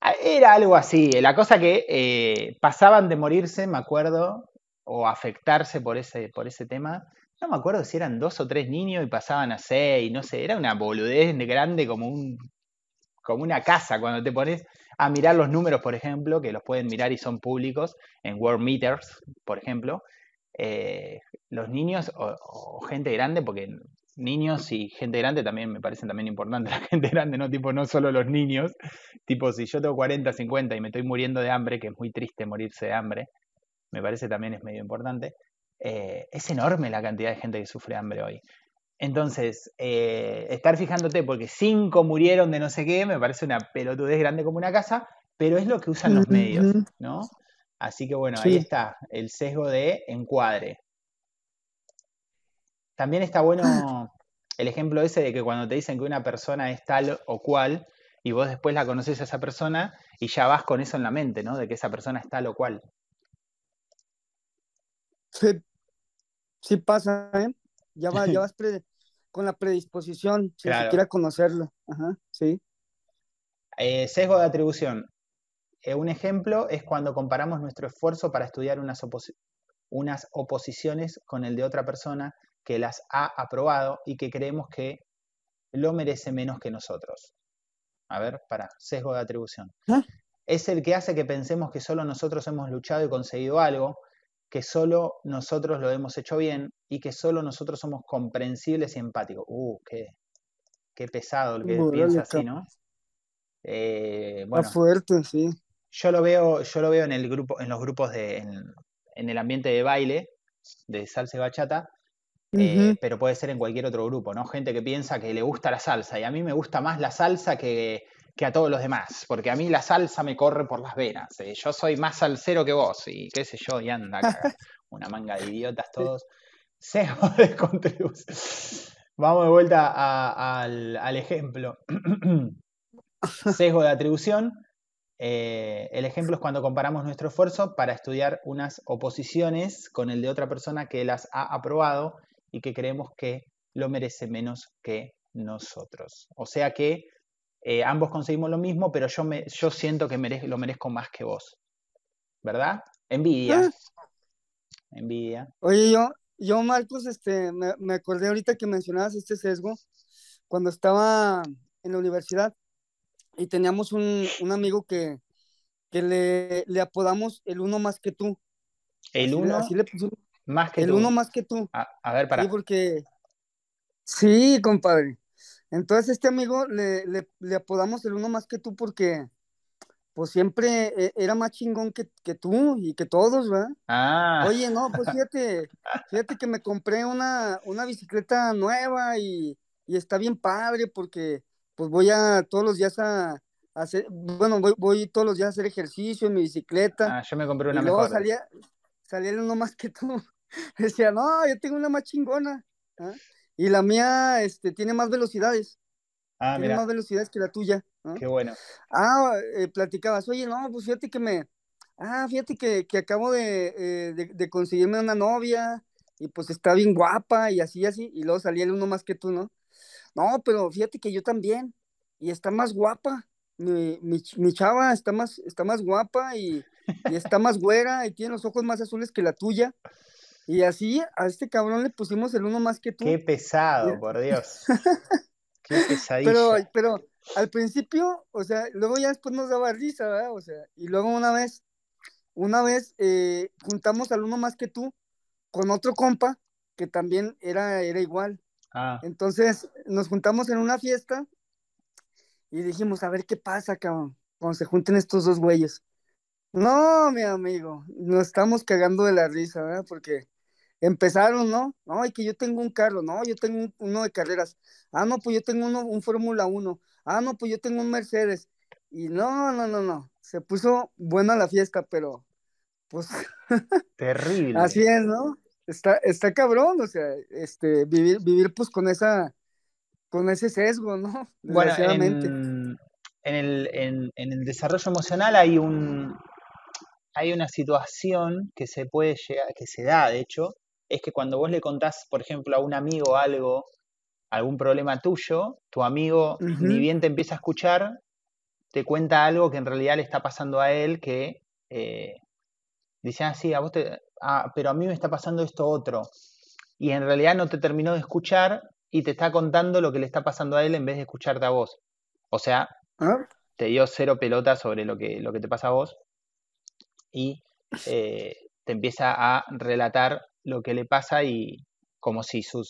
Ah, era algo así, la cosa que eh, pasaban de morirse, me acuerdo, o afectarse por ese, por ese tema. No me acuerdo si eran dos o tres niños y pasaban a seis, no sé, era una boludez grande como, un, como una casa cuando te pones a mirar los números, por ejemplo, que los pueden mirar y son públicos en World Meters, por ejemplo. Eh, los niños o, gente grande, porque niños y gente grande también me parecen también importantes la gente grande, no tipo no solo los niños, tipo si yo tengo 40, 50 y me estoy muriendo de hambre, que es muy triste morirse de hambre, me parece también es medio importante, eh, es enorme la cantidad de gente que sufre hambre hoy. Entonces, eh, estar fijándote porque cinco murieron de no sé qué, me parece una pelotudez grande como una casa, pero es lo que usan los medios, ¿no? Así que bueno, ahí está el sesgo de encuadre. También está bueno el ejemplo ese de que cuando te dicen que una persona es tal o cual y vos después la conoces a esa persona y ya vas con eso en la mente, ¿no? De que esa persona es tal o cual. Sí, sí pasa, ¿eh? Ya, vas con la predisposición, si claro. conocerlo. Ajá, sí. Eh, sesgo de atribución. Eh, un ejemplo es cuando comparamos nuestro esfuerzo para estudiar unas, unas oposiciones con el de otra persona que las ha aprobado y que creemos que lo merece menos que nosotros. A ver, para, sesgo de atribución. ¿Ah? Es el que hace que pensemos que solo nosotros hemos luchado y conseguido algo, que solo nosotros lo hemos hecho bien y que solo nosotros somos comprensibles y empáticos. Uh, qué, qué pesado el que piensa así, ¿no? Eh, bueno, fuerte, sí. Yo lo veo, yo lo veo en el grupo, en los grupos de, en, en el ambiente de baile, de salsa y bachata, eh, pero puede ser en cualquier otro grupo, ¿no? Gente que piensa que le gusta la salsa y a mí me gusta más la salsa que, a todos los demás, porque a mí la salsa me corre por las venas. Eh, yo soy más salsero que vos y qué sé yo, y anda una manga de idiotas todos. Sesgo de contribución. Vamos de vuelta al, al, ejemplo. Sesgo de atribución. Eh, el ejemplo es cuando comparamos nuestro esfuerzo para estudiar unas oposiciones con el de otra persona que las ha aprobado y que creemos que lo merece menos que nosotros. O sea que eh, ambos conseguimos lo mismo, pero yo, me, yo siento que lo merezco más que vos. ¿Verdad? Envidia. Ah. Envidia. Oye, yo, yo Marcos, este, me, acordé ahorita que mencionabas este sesgo cuando estaba en la universidad y teníamos un, amigo que, que le, le apodamos el uno más que tú. El Así le- uno así le más que el tú. uno más que tú. A, a ver, para. Sí, porque. Sí, compadre. Entonces, este amigo le, le, le apodamos el uno más que tú porque, pues siempre eh, era más chingón que, que tú y que todos, ¿verdad? Ah, Oye, no, pues fíjate, fíjate que me compré una, una bicicleta nueva y, y está bien padre porque, pues voy a todos los días a, a hacer, bueno, voy, voy todos los días a hacer ejercicio en mi bicicleta ah, yo me compré y una luego mejor. salía, salía el uno más que tú. Decía, no, yo tengo una más chingona. ¿ah? Y la mía, este, tiene más velocidades, Ah, tiene mira, más velocidades que la tuya. qué bueno. Ah, eh, platicabas, oye, no, pues fíjate que me, ah, fíjate que, que acabo de, eh, de, de conseguirme una novia y pues está bien guapa y así, así, y luego salía el uno más que tú, ¿no? No, pero fíjate que yo también, y está más guapa, mi, mi, mi chava está más, está más guapa y, y está más güera y tiene los ojos más azules que la tuya, y así a este cabrón le pusimos el uno más que tú. Qué pesado, por Dios. Qué Pero, pero al principio, o sea, luego ya después nos daba risa, ¿verdad? O sea, y luego una vez, una vez eh, juntamos al uno más que tú con otro compa que también era, era igual. Ah, Entonces nos juntamos en una fiesta y dijimos, a ver qué pasa, cabrón, cuando se junten estos dos güeyes. No, mi amigo, nos estamos cagando de la risa, ¿verdad? Porque empezaron, ¿no? No, y que yo tengo un carro, no, yo tengo un- uno de carreras. Ah, no, pues yo tengo uno, un Fórmula 1. Ah, no, pues yo tengo un Mercedes. Y no, no, no, no. Se puso buena la fiesta, pero pues terrible. así es, ¿no? Está, está cabrón, o sea, este, vivir, vivir pues con esa, con ese sesgo, ¿no? Bueno, en, en el, en- en el desarrollo emocional hay un, hay una situación que se puede llegar, que se da, de hecho, es que cuando vos le contás, por ejemplo, a un amigo algo, algún problema tuyo, tu amigo, ni bien te empieza a escuchar, te cuenta algo que en realidad le está pasando a él, que eh, dice, ah, sí, a vos te, ah, pero a mí me está pasando esto otro. Y en realidad no te terminó de escuchar y te está contando lo que le está pasando a él en vez de escucharte a vos. O sea, ¿Ah? te dio cero pelota sobre lo que, lo que te pasa a vos y eh, te empieza a relatar lo que le pasa y como si sus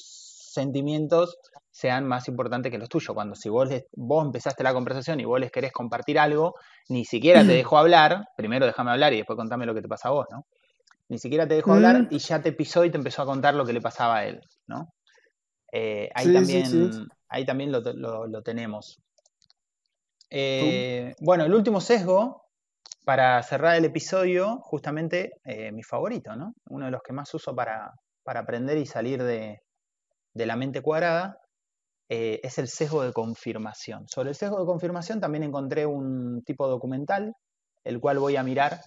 sentimientos sean más importantes que los tuyos. Cuando si vos, les- vos empezaste la conversación y vos les querés compartir algo, ni siquiera te dejó hablar, primero déjame hablar y después contame lo que te pasa a vos, ¿no? Ni siquiera te dejó hablar Mm. y ya te pisó y te empezó a contar lo que le pasaba a él, ¿no? Eh, ahí Sí, sí, también, sí. ahí también lo, lo- lo tenemos. Eh, bueno, el último sesgo, para cerrar el episodio, justamente eh, mi favorito, ¿no? Uno de los que más uso para, para aprender y salir de, de la mente cuadrada, eh, es el sesgo de confirmación. Sobre el sesgo de confirmación también encontré un tipo documental, el cual voy a mirar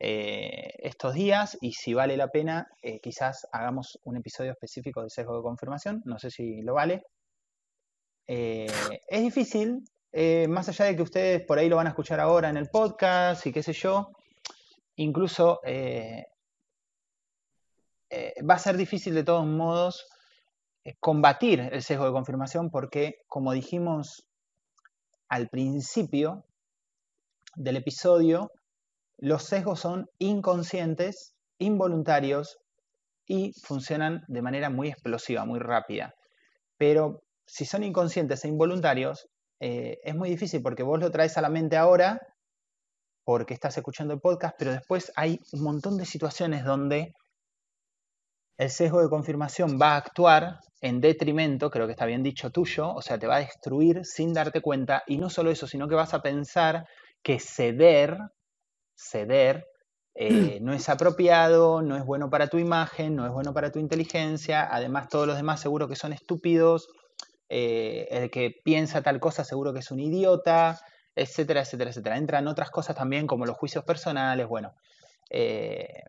eh, estos días y si vale la pena, quizás hagamos un episodio específico del sesgo de confirmación, no sé si lo vale. Es difícil, eh, más allá de que ustedes por ahí lo van a escuchar ahora en el podcast y qué sé yo, incluso eh, eh, va a ser difícil de todos modos combatir el sesgo de confirmación porque, como dijimos al principio del episodio, los sesgos son inconscientes, involuntarios y funcionan de manera muy explosiva, muy rápida. Pero si son inconscientes e involuntarios, eh, es muy difícil porque vos lo traes a la mente ahora porque estás escuchando el podcast, pero después hay un montón de situaciones donde el sesgo de confirmación va a actuar en detrimento, creo que está bien dicho tuyo, o sea, te va a destruir sin darte cuenta, y no solo eso, sino que vas a pensar que ceder, ceder, eh, no es apropiado, no es bueno para tu imagen, no es bueno para tu inteligencia, además todos los demás seguro que son estúpidos, eh, el que piensa tal cosa seguro que es un idiota, etcétera, etcétera, etcétera. Entran otras cosas también como los juicios personales, bueno, eh,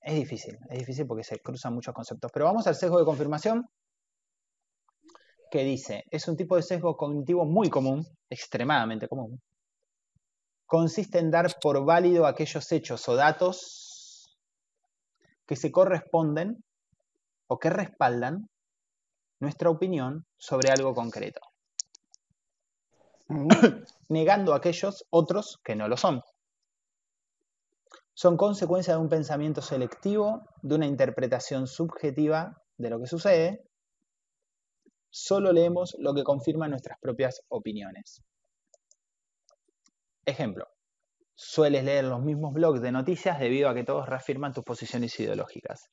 es difícil, es difícil porque se cruzan muchos conceptos. Pero vamos al sesgo de confirmación, que dice, es un tipo de sesgo cognitivo muy común, extremadamente común. Consiste en dar por válido aquellos hechos o datos que se corresponden o que respaldan nuestra opinión sobre algo concreto, Oh. negando aquellos otros que no lo son. son consecuencia de un pensamiento selectivo, de una interpretación subjetiva de lo que sucede. Solo leemos lo que confirma nuestras propias opiniones. Ejemplo, sueles leer los mismos blogs de noticias debido a que todos reafirman tus posiciones ideológicas.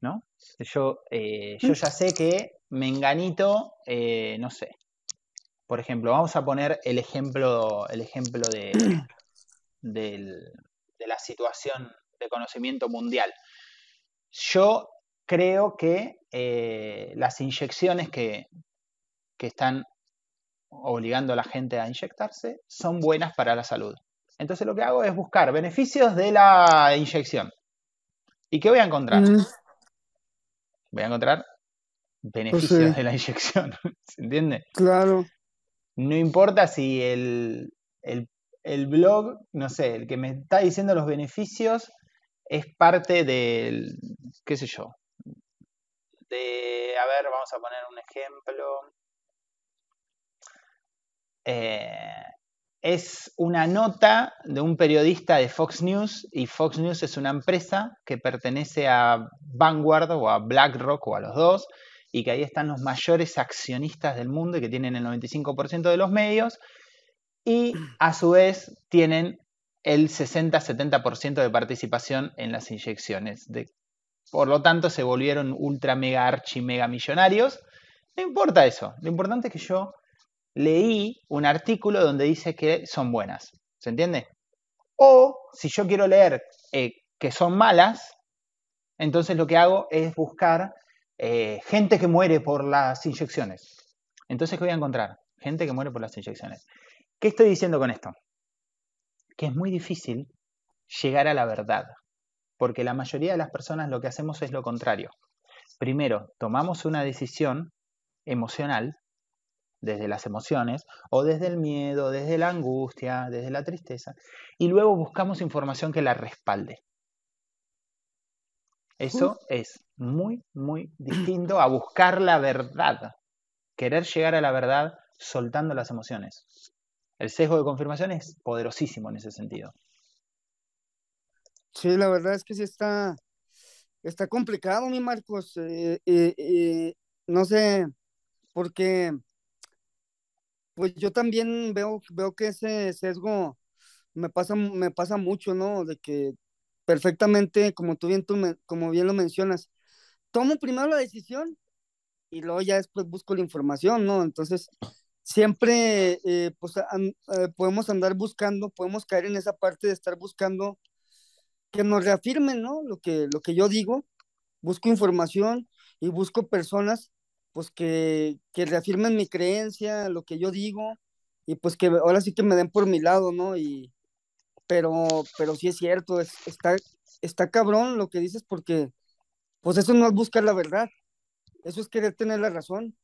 ¿No? Yo, eh, yo ya sé que Menganito, eh, no sé. Por ejemplo, vamos a poner el ejemplo, el ejemplo de, de la situación de conocimiento mundial. Yo creo que eh, las inyecciones que, que están obligando a la gente a inyectarse son buenas para la salud. Entonces lo que hago es buscar beneficios de la inyección. ¿Y qué voy a encontrar? Mm. Voy a encontrar beneficios pues de la inyección. ¿Se entiende? Claro. No importa si el, el, blog, no sé, el que me está diciendo los beneficios es parte del, qué sé yo, de, a ver, vamos a poner un ejemplo. Eh, es una nota de un periodista de Fox News y Fox News es una empresa que pertenece a Vanguard o a BlackRock o a los dos y que ahí están los mayores accionistas del mundo y que tienen el 95% de los medios y a su vez tienen el 60-70% de participación en las inyecciones. De, por lo tanto, se volvieron ultra mega archi mega millonarios. No importa eso, lo importante es que yo leí un artículo donde dice que son buenas. ¿Se entiende? O si yo quiero leer eh, que son malas, entonces lo que hago es buscar eh, gente que muere por las inyecciones. Entonces, ¿qué voy a encontrar? Gente que muere por las inyecciones. ¿Qué estoy diciendo con esto? Que es muy difícil llegar a la verdad, porque la mayoría de las personas lo que hacemos es lo contrario. Primero, tomamos una decisión emocional desde las emociones o desde el miedo, desde la angustia, desde la tristeza, y luego buscamos información que la respalde. Eso es muy, muy distinto a buscar la verdad, querer llegar a la verdad soltando las emociones. El sesgo de confirmación es poderosísimo en ese sentido. Sí, la verdad es que sí está, está complicado, mi Marcos. Eh, eh, eh, no sé, porque pues yo también veo, veo que ese sesgo me pasa, me pasa mucho, ¿no? De que perfectamente, como tú bien, tú como bien lo mencionas, tomo primero la decisión y luego ya después busco la información, ¿no? Entonces, siempre eh, pues, eh, podemos andar buscando, podemos caer en esa parte de estar buscando que nos reafirmen, ¿no? Lo que, lo que yo digo, busco información y busco personas pues que, que reafirmen mi creencia, lo que yo digo, y pues que ahora sí que me den por mi lado, ¿no? Y, pero, pero sí es cierto, está, está cabrón lo que dices porque, pues eso no es buscar la verdad, eso es querer tener la razón.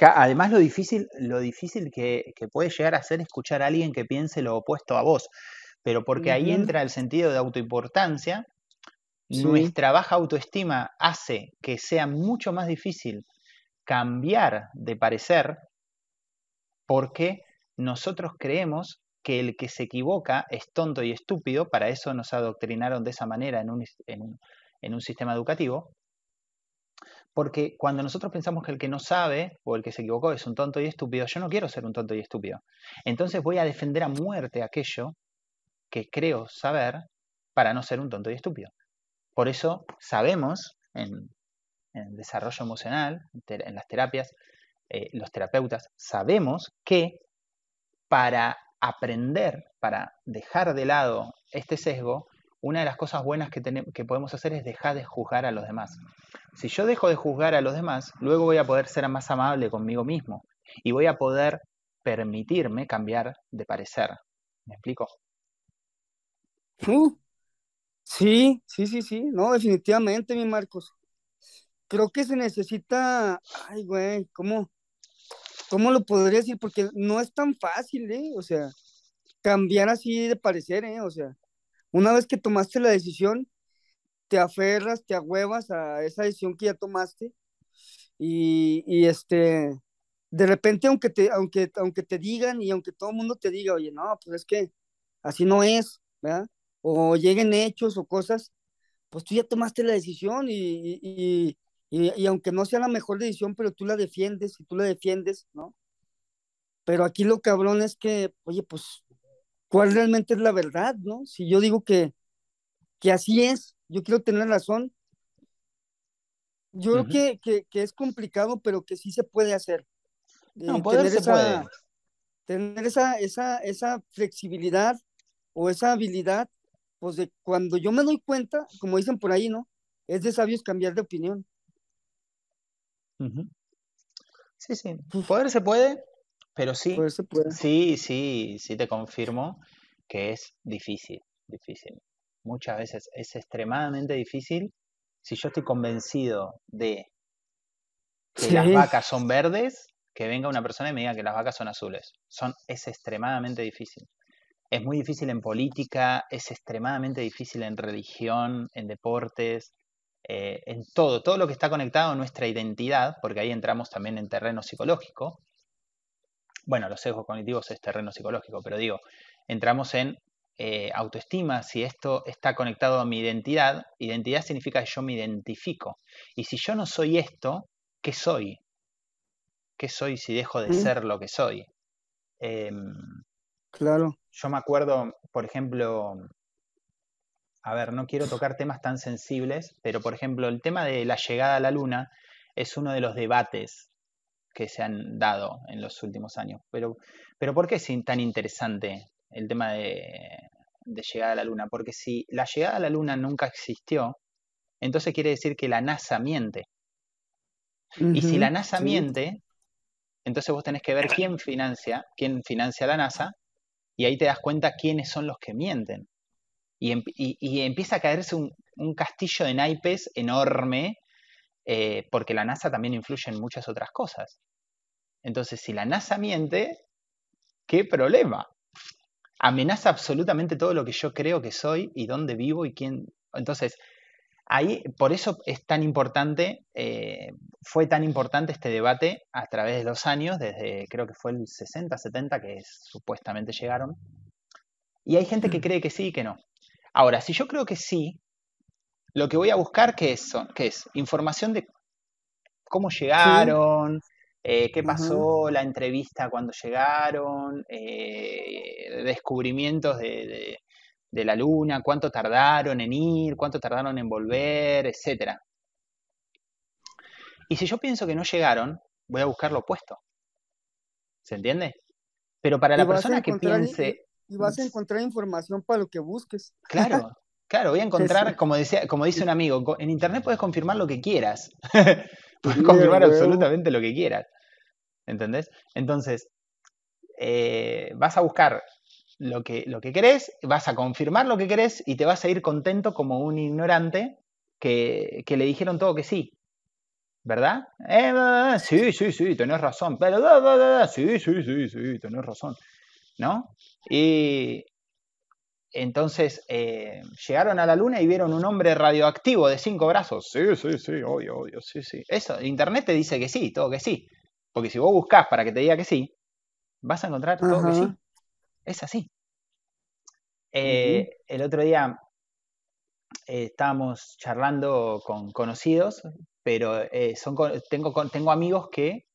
Además, lo difícil, lo difícil que, que puede llegar a ser escuchar a alguien que piense lo opuesto a vos, pero porque ahí entra el sentido de autoimportancia nuestra baja autoestima hace que sea mucho más difícil cambiar de parecer porque nosotros creemos que el que se equivoca es tonto y estúpido, para eso nos adoctrinaron de esa manera en un, en un sistema educativo, porque cuando nosotros pensamos que el que no sabe o el que se equivocó es un tonto y estúpido, yo no quiero ser un tonto y estúpido. Entonces voy a defender a muerte aquello que creo saber para no ser un tonto y estúpido. Por eso sabemos en, desarrollo emocional, en las terapias, eh, los terapeutas, sabemos que para aprender, para dejar de lado este sesgo, una de las cosas buenas que, que podemos hacer es dejar de juzgar a los demás. Si yo dejo de juzgar a los demás, luego voy a poder ser más amable conmigo mismo y voy a poder permitirme cambiar de parecer. ¿Me explico? Uh, Sí, sí, sí, sí, no, definitivamente, mi Marcos. Creo que se necesita, ay, güey, ¿cómo, cómo lo podría decir? Porque no es tan fácil, ¿eh? O sea, cambiar así de parecer, ¿eh? O sea, una vez que tomaste la decisión, te aferras, te ahuevas a esa decisión que ya tomaste y, y este, de repente, aunque te, aunque, aunque te digan y aunque todo el mundo te diga, oye, no, pues es que así no es, ¿verdad? O lleguen hechos o cosas, pues tú ya tomaste la decisión y, y, aunque no sea la mejor decisión, pero tú la defiendes y tú la defiendes, ¿no? Pero aquí lo cabrón es que, oye, pues, ¿cuál realmente es la verdad, no? Si yo digo que, que así es, yo quiero tener razón, yo creo que, que, es complicado, pero que sí se puede hacer. No, eh, tener esa, Tener esa, esa, esa flexibilidad o esa habilidad, pues de cuando yo me doy cuenta, como dicen por ahí, ¿no? Es de sabios cambiar de opinión. Sí, sí. Poder se puede, pero sí. Poder se puede. Sí, sí, sí te confirmo que es difícil, difícil. Muchas veces es extremadamente difícil. Si yo estoy convencido de que las vacas son verdes, que venga una persona y me diga que las vacas son azules. Son, es extremadamente difícil. Es muy difícil en política, es extremadamente difícil en religión, en deportes, eh, en todo, todo lo que está conectado a nuestra identidad, porque ahí entramos también en terreno psicológico. Bueno, los sesgos cognitivos es terreno psicológico, pero digo, entramos en eh, autoestima, si esto está conectado a mi identidad, identidad significa que yo me identifico. Y si yo no soy esto, ¿qué soy? ¿Qué soy si dejo de ser lo que soy? Em, claro. Yo me acuerdo, por ejemplo, a ver, no quiero tocar temas tan sensibles, pero por ejemplo, el tema de la llegada a la luna es uno de los debates que se han dado en los últimos años. Pero, pero ¿por qué es tan interesante el tema de, de llegada a la luna? Porque si la llegada a la luna nunca existió, entonces quiere decir que la NASA miente. y si la NASA miente, entonces vos tenés que ver quién financia, quién financia la NASA, y ahí te das cuenta quiénes son los que mienten. Y, empieza a caerse un, castillo de naipes enorme, eh, porque la NASA también influye en muchas otras cosas. Entonces, si la NASA miente, ¿qué problema? Amenaza absolutamente todo lo que yo creo que soy y dónde vivo y quién. Entonces, ahí, por eso es tan importante, eh, fue tan importante este debate a través de los años, desde creo que fue el 60, 70, que supuestamente llegaron. Y hay gente que mm. cree que sí y que no. Ahora, si yo creo que sí, lo que voy a buscar, ¿qué es? ¿Qué es? Información de cómo llegaron, eh, qué pasó, la entrevista cuando llegaron, eh, descubrimientos de, la luna, cuánto tardaron en ir, cuánto tardaron en volver, etc. Y si yo pienso que no llegaron, voy a buscar lo opuesto. ¿Se entiende? Pero para la persona que piense y vas a encontrar información para lo que busques. Claro, claro, voy a encontrar, como, decía, como dice un amigo, en Internet puedes confirmar lo que quieras. puedes confirmar absolutamente lo que quieras. ¿Entendés? Entonces, eh, vas a buscar lo que, lo que querés, vas a confirmar lo que querés y te vas a ir contento como un ignorante que, que le dijeron todo que sí. ¿Verdad? Eh, sí, sí, sí, tenés razón. Pero, sí, sí, sí, sí, tenés razón. ¿no? Y entonces eh, llegaron a la luna y vieron un hombre radioactivo de cinco brazos. Sí, sí, sí, obvio, obvio, sí, sí. Eso, Internet te dice que sí, todo que sí. Porque si vos buscas para que te diga que sí, vas a encontrar todo que sí. Es así. Eh, el otro día eh, estábamos charlando con conocidos, pero son, tengo, tengo amigos que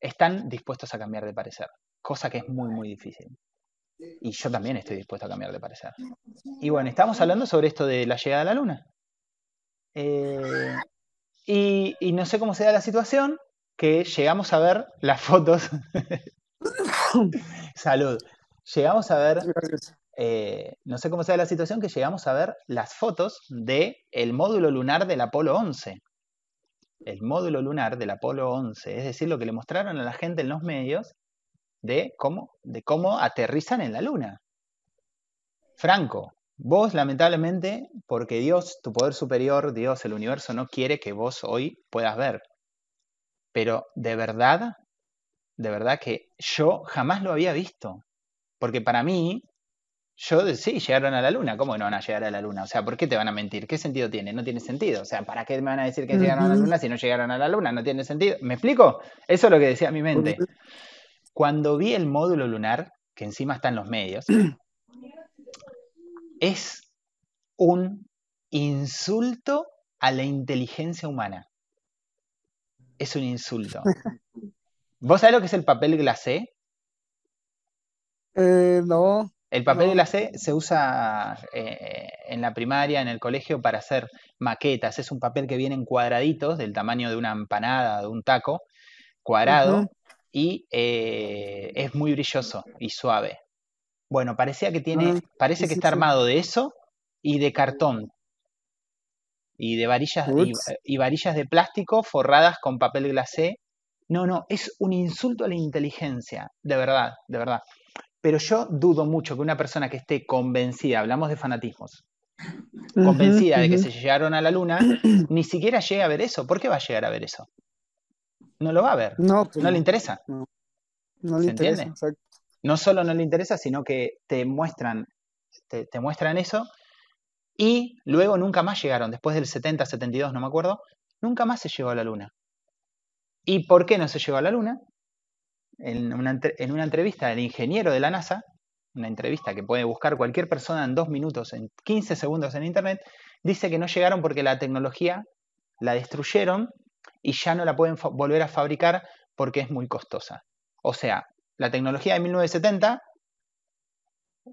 están dispuestos a cambiar de parecer, cosa que es muy, muy difícil. Y yo también estoy dispuesto a cambiar de parecer. Y bueno, estamos hablando sobre esto de la llegada a la luna. Eh, y, no sé cómo se da la situación, que llegamos a ver las fotos. Salud. Llegamos a ver. Eh, no sé cómo se da la situación, que llegamos a ver las fotos del el módulo lunar del Apolo 11. El módulo lunar del Apolo 11, es decir, lo que le mostraron a la gente en los medios de cómo, de cómo aterrizan en la luna. Franco, vos lamentablemente, porque Dios, tu poder superior, Dios, el universo, no quiere que vos hoy puedas ver. Pero de verdad, de verdad que yo jamás lo había visto. Porque para mí, yo sí, llegaron a la luna. ¿Cómo no van a llegar a la luna? O sea, ¿por qué te van a mentir? ¿Qué sentido tiene? No tiene sentido. O sea, ¿para qué me van a decir que llegaron a la luna si no llegaron a la luna? No tiene sentido. ¿Me explico? Eso es lo que decía mi mente. Cuando vi el módulo lunar, que encima está en los medios, es un insulto a la inteligencia humana. Es un insulto. ¿Vos sabés lo que es el papel glacé? Eh, no. El papel No. glacé se usa eh, en la primaria, en el colegio, para hacer maquetas. Es un papel que viene en cuadraditos del tamaño de una empanada, de un taco, cuadrado, y eh, es muy brilloso y suave. Bueno, parecía que tiene, Ah, parece sí, que está sí. armado de eso y de cartón y de varillas y, y varillas de plástico forradas con papel glacé. No, no, es un insulto a la inteligencia, de verdad, de verdad. Pero yo dudo mucho que una persona que esté convencida, hablamos de fanatismos, convencida de que se llegaron a la luna, ni siquiera llegue a ver eso. ¿Por qué va a llegar a ver eso? No lo va a ver, No, pues no le no, interesa. no, no le ¿Se interesa, entiende? exacto. No solo no le interesa, sino que te muestran, te, te muestran eso y luego nunca más llegaron, después del 70, 72, no me acuerdo, nunca más se llegó a la luna. ¿Y por qué no se llegó a la luna? En una, entre- en una entrevista del ingeniero de la NASA, una entrevista que puede buscar cualquier persona en dos minutos, en 15 segundos en internet, dice que no llegaron porque la tecnología la destruyeron y ya no la pueden volver a fabricar porque es muy costosa. O sea, la tecnología de 1970,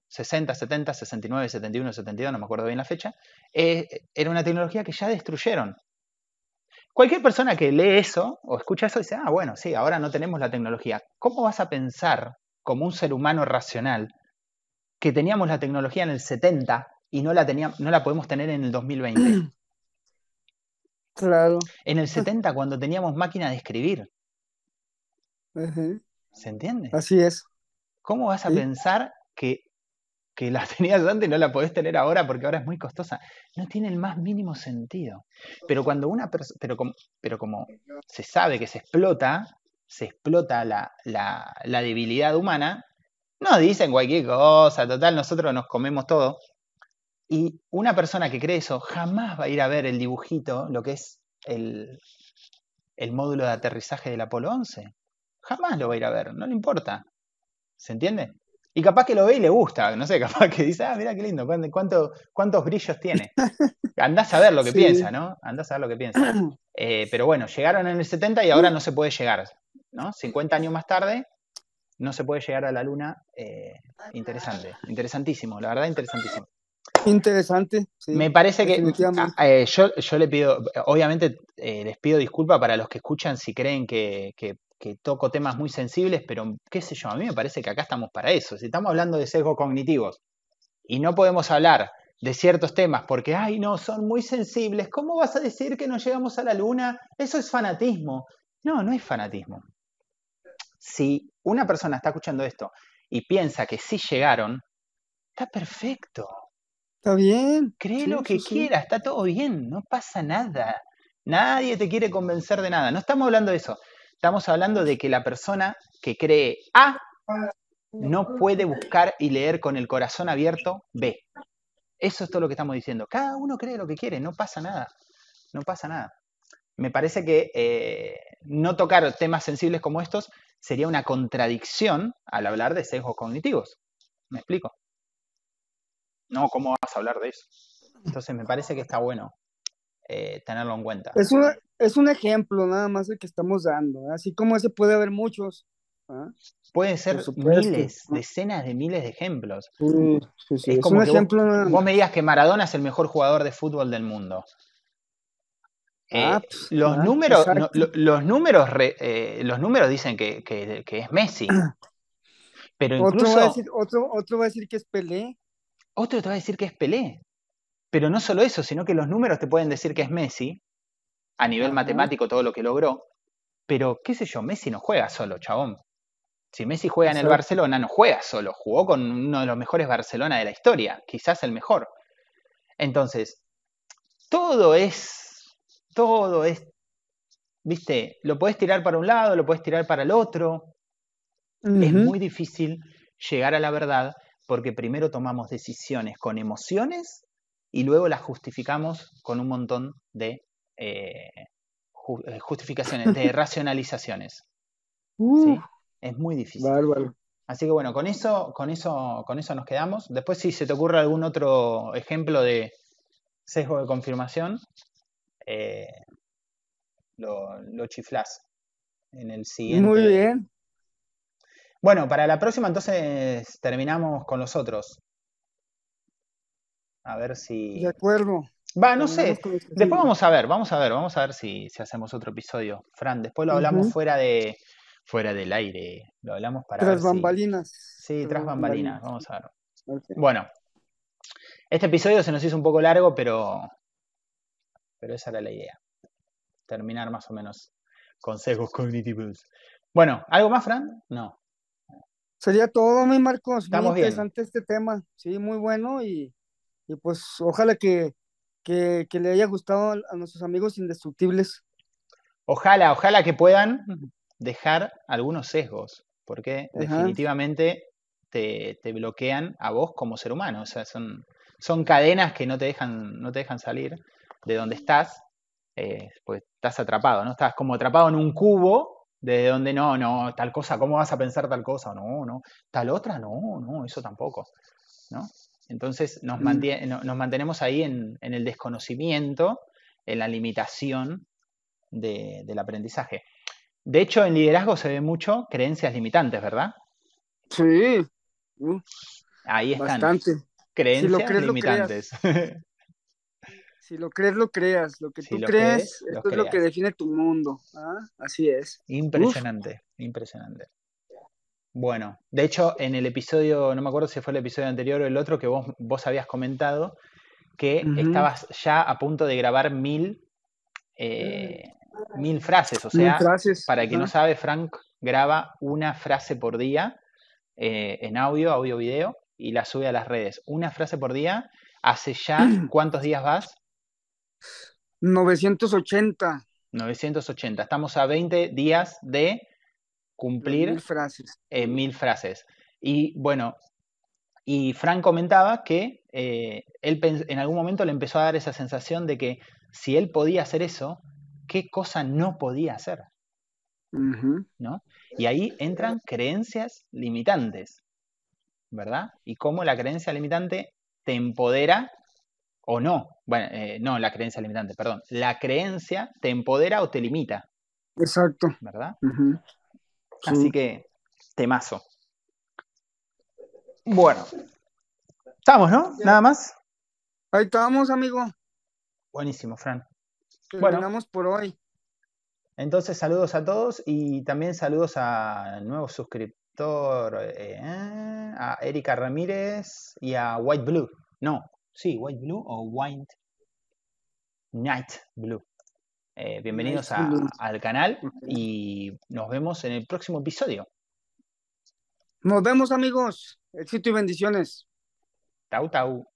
60, 70, 69, 71, 72, no me acuerdo bien la fecha, eh, era una tecnología que ya destruyeron. Cualquier persona que lee eso o escucha eso dice, ah, bueno, sí, ahora no tenemos la tecnología. ¿Cómo vas a pensar como un ser humano racional que teníamos la tecnología en el 70 y no la, teníamos, no la podemos tener en el 2020? Claro. En el 70 cuando teníamos máquina de escribir. ¿se entiende? Así es. ¿Cómo vas a Sí. pensar que, que la tenías antes y no la podés tener ahora porque ahora es muy costosa? No tiene el más mínimo sentido. Pero cuando una pero como, pero como se sabe que se explota, se explota la, la, la debilidad humana, no dicen cualquier cosa, total, nosotros nos comemos todo. Y una persona que cree eso jamás va a ir a ver el dibujito, lo que es el, el módulo de aterrizaje del Apolo 11. Jamás lo va a ir a ver, no le importa. ¿Se entiende? Y capaz que lo ve y le gusta, no sé, capaz que dice, ah, mira qué lindo, ¿cuánto- cuánto- ¿cuántos brillos tiene? Andás a ver lo que Sí. piensa, ¿no? Andás a ver lo que piensa. Eh, pero bueno, llegaron en el 70 y ahora no se puede llegar, ¿no? 50 años más tarde no se puede llegar a la luna. eh, interesante, interesantísimo, la verdad interesantísimo. Interesante. Sí. Me parece que ah, eh, yo, yo le pido, obviamente eh, les pido disculpas para los que escuchan si creen que, que- que toco temas muy sensibles, pero qué sé yo, a mí me parece que acá estamos para eso. Si estamos hablando de sesgos cognitivos y no podemos hablar de ciertos temas porque, ay, no, son muy sensibles, ¿cómo vas a decir que no llegamos a la luna? Eso es fanatismo. No, no es fanatismo. Si una persona está escuchando esto y piensa que sí llegaron, está perfecto. Está bien. Cree Sí, lo que sí, quiera, está todo bien, no pasa nada. Nadie te quiere convencer de nada. No estamos hablando de eso. Estamos hablando de que la persona que cree A no puede buscar y leer con el corazón abierto B. Eso es todo lo que estamos diciendo. Cada uno cree lo que quiere, no pasa nada. No pasa nada. Me parece que eh, no tocar temas sensibles como estos sería una contradicción al hablar de sesgos cognitivos. ¿Me explico? No, ¿cómo vas a hablar de eso? Entonces me parece que está bueno eh, tenerlo en cuenta. Es, una- es un ejemplo nada más el que estamos dando. ¿eh? Así como ese puede haber muchos. ¿ah? Pueden ser miles, decenas de miles de ejemplos. Sí, sí, sí. Es Es, como un que vos- ejemplo Vos más. me digas que Maradona es el mejor jugador de fútbol del mundo. Ah, Eh, pues, los, ah, números, no, exacto. lo- los, números re- eh, los números dicen que, que- que es Messi. Pero Otro incluso va a decir, otro, otro va a decir que es Pelé. otro te va a decir que es Pelé. Pero no solo eso, sino que los números te pueden decir que es Messi, a nivel matemático todo lo que logró. Pero qué sé yo, Messi no juega solo, chabón. Si Messi juega en el. Barcelona, no juega solo, jugó con uno de los mejores Barcelona de la historia, quizás el mejor. Entonces, todo es, todo es, viste, lo podés tirar para un lado, lo podés tirar para el otro. Es muy difícil llegar a la verdad porque primero tomamos decisiones con emociones y luego las justificamos con un montón de eh, ju- eh, justificaciones, de racionalizaciones. Uh, ¿sí? Es muy difícil. bárbaro. Así que bueno, con eso, con eso, con eso nos quedamos. Después, si se te ocurre algún otro ejemplo de sesgo de confirmación, eh, lo, lo chiflás en el siguiente. Muy bien. Bueno, para la próxima entonces terminamos con los otros. A ver si. De acuerdo. Va, no sé. Después vamos a ver, vamos a ver, vamos a ver si, si hacemos otro episodio. Fran, después lo hablamos fuera de fuera del aire. Lo hablamos para ver Tras si- bambalinas. Sí, tras bambalinas, vamos a ver. Bueno, este episodio se nos hizo un poco largo, pero, pero esa era la idea. Terminar más o menos con sesgos cognitivos. Bueno, ¿algo más, Fran? No. Sería todo, mi Marcos. Estamos muy bien. interesante este tema. Sí, muy bueno y, y pues ojalá que, que, que le haya gustado a, nuestros amigos indestructibles. Ojalá, ojalá que puedan dejar algunos sesgos, porque Ajá. definitivamente te, te bloquean a vos como ser humano. O sea, son, son cadenas que no te dejan, no te dejan salir de donde estás, eh, pues estás atrapado, ¿no? Estás como atrapado en un cubo de donde no, no, tal cosa, ¿cómo vas a pensar tal cosa? No, no, tal otra, no, no, eso tampoco, ¿no? Entonces nos, Mm. no- nos mantenemos ahí en, en el desconocimiento, en la limitación de- del aprendizaje. De hecho, en liderazgo se ve mucho creencias limitantes, ¿verdad? Sí. Uh, Ahí están, bastante. creencias crees, limitantes. Si lo crees, lo creas. Lo que Si tú lo crees, crees, esto es lo que define tu mundo. ¿ah? Así es. Impresionante, impresionante. Bueno, de hecho, en el episodio, no me acuerdo si fue el episodio anterior o el otro, que vos, vos habías comentado que estabas ya a punto de grabar mil, eh, mil frases. O Mil sea, frases. para quien no sabe, Frank graba una frase por día eh, en audio, audio, video, y la sube a las redes. Una frase por día. ¿Hace ya cuántos días vas? 980. 980. Estamos a 20 días de cumplir Mil frases. eh, mil frases. Y bueno, y Frank comentaba que eh, él en algún momento le empezó a dar esa sensación de que si él podía hacer eso, ¿qué cosa no podía hacer? ¿no? Y ahí entran creencias limitantes, ¿verdad? Y cómo la creencia limitante te empodera o no. Bueno, eh, no la creencia limitante, perdón. La creencia te empodera o te limita, Exacto. ¿verdad? Sí. que, temazo. Bueno, estamos, ¿no? Nada más. Ahí estamos, amigo. Buenísimo, Fran. Bueno. Terminamos por hoy. Entonces, saludos a todos y también saludos a nuevo suscriptor, eh, a Erika Ramírez y a White Blue. No, sí, White Blue o White Night Blue. Eh, bienvenidos a- al canal y nos vemos en el próximo episodio. Nos vemos, amigos. Éxito y bendiciones. Tau, tau.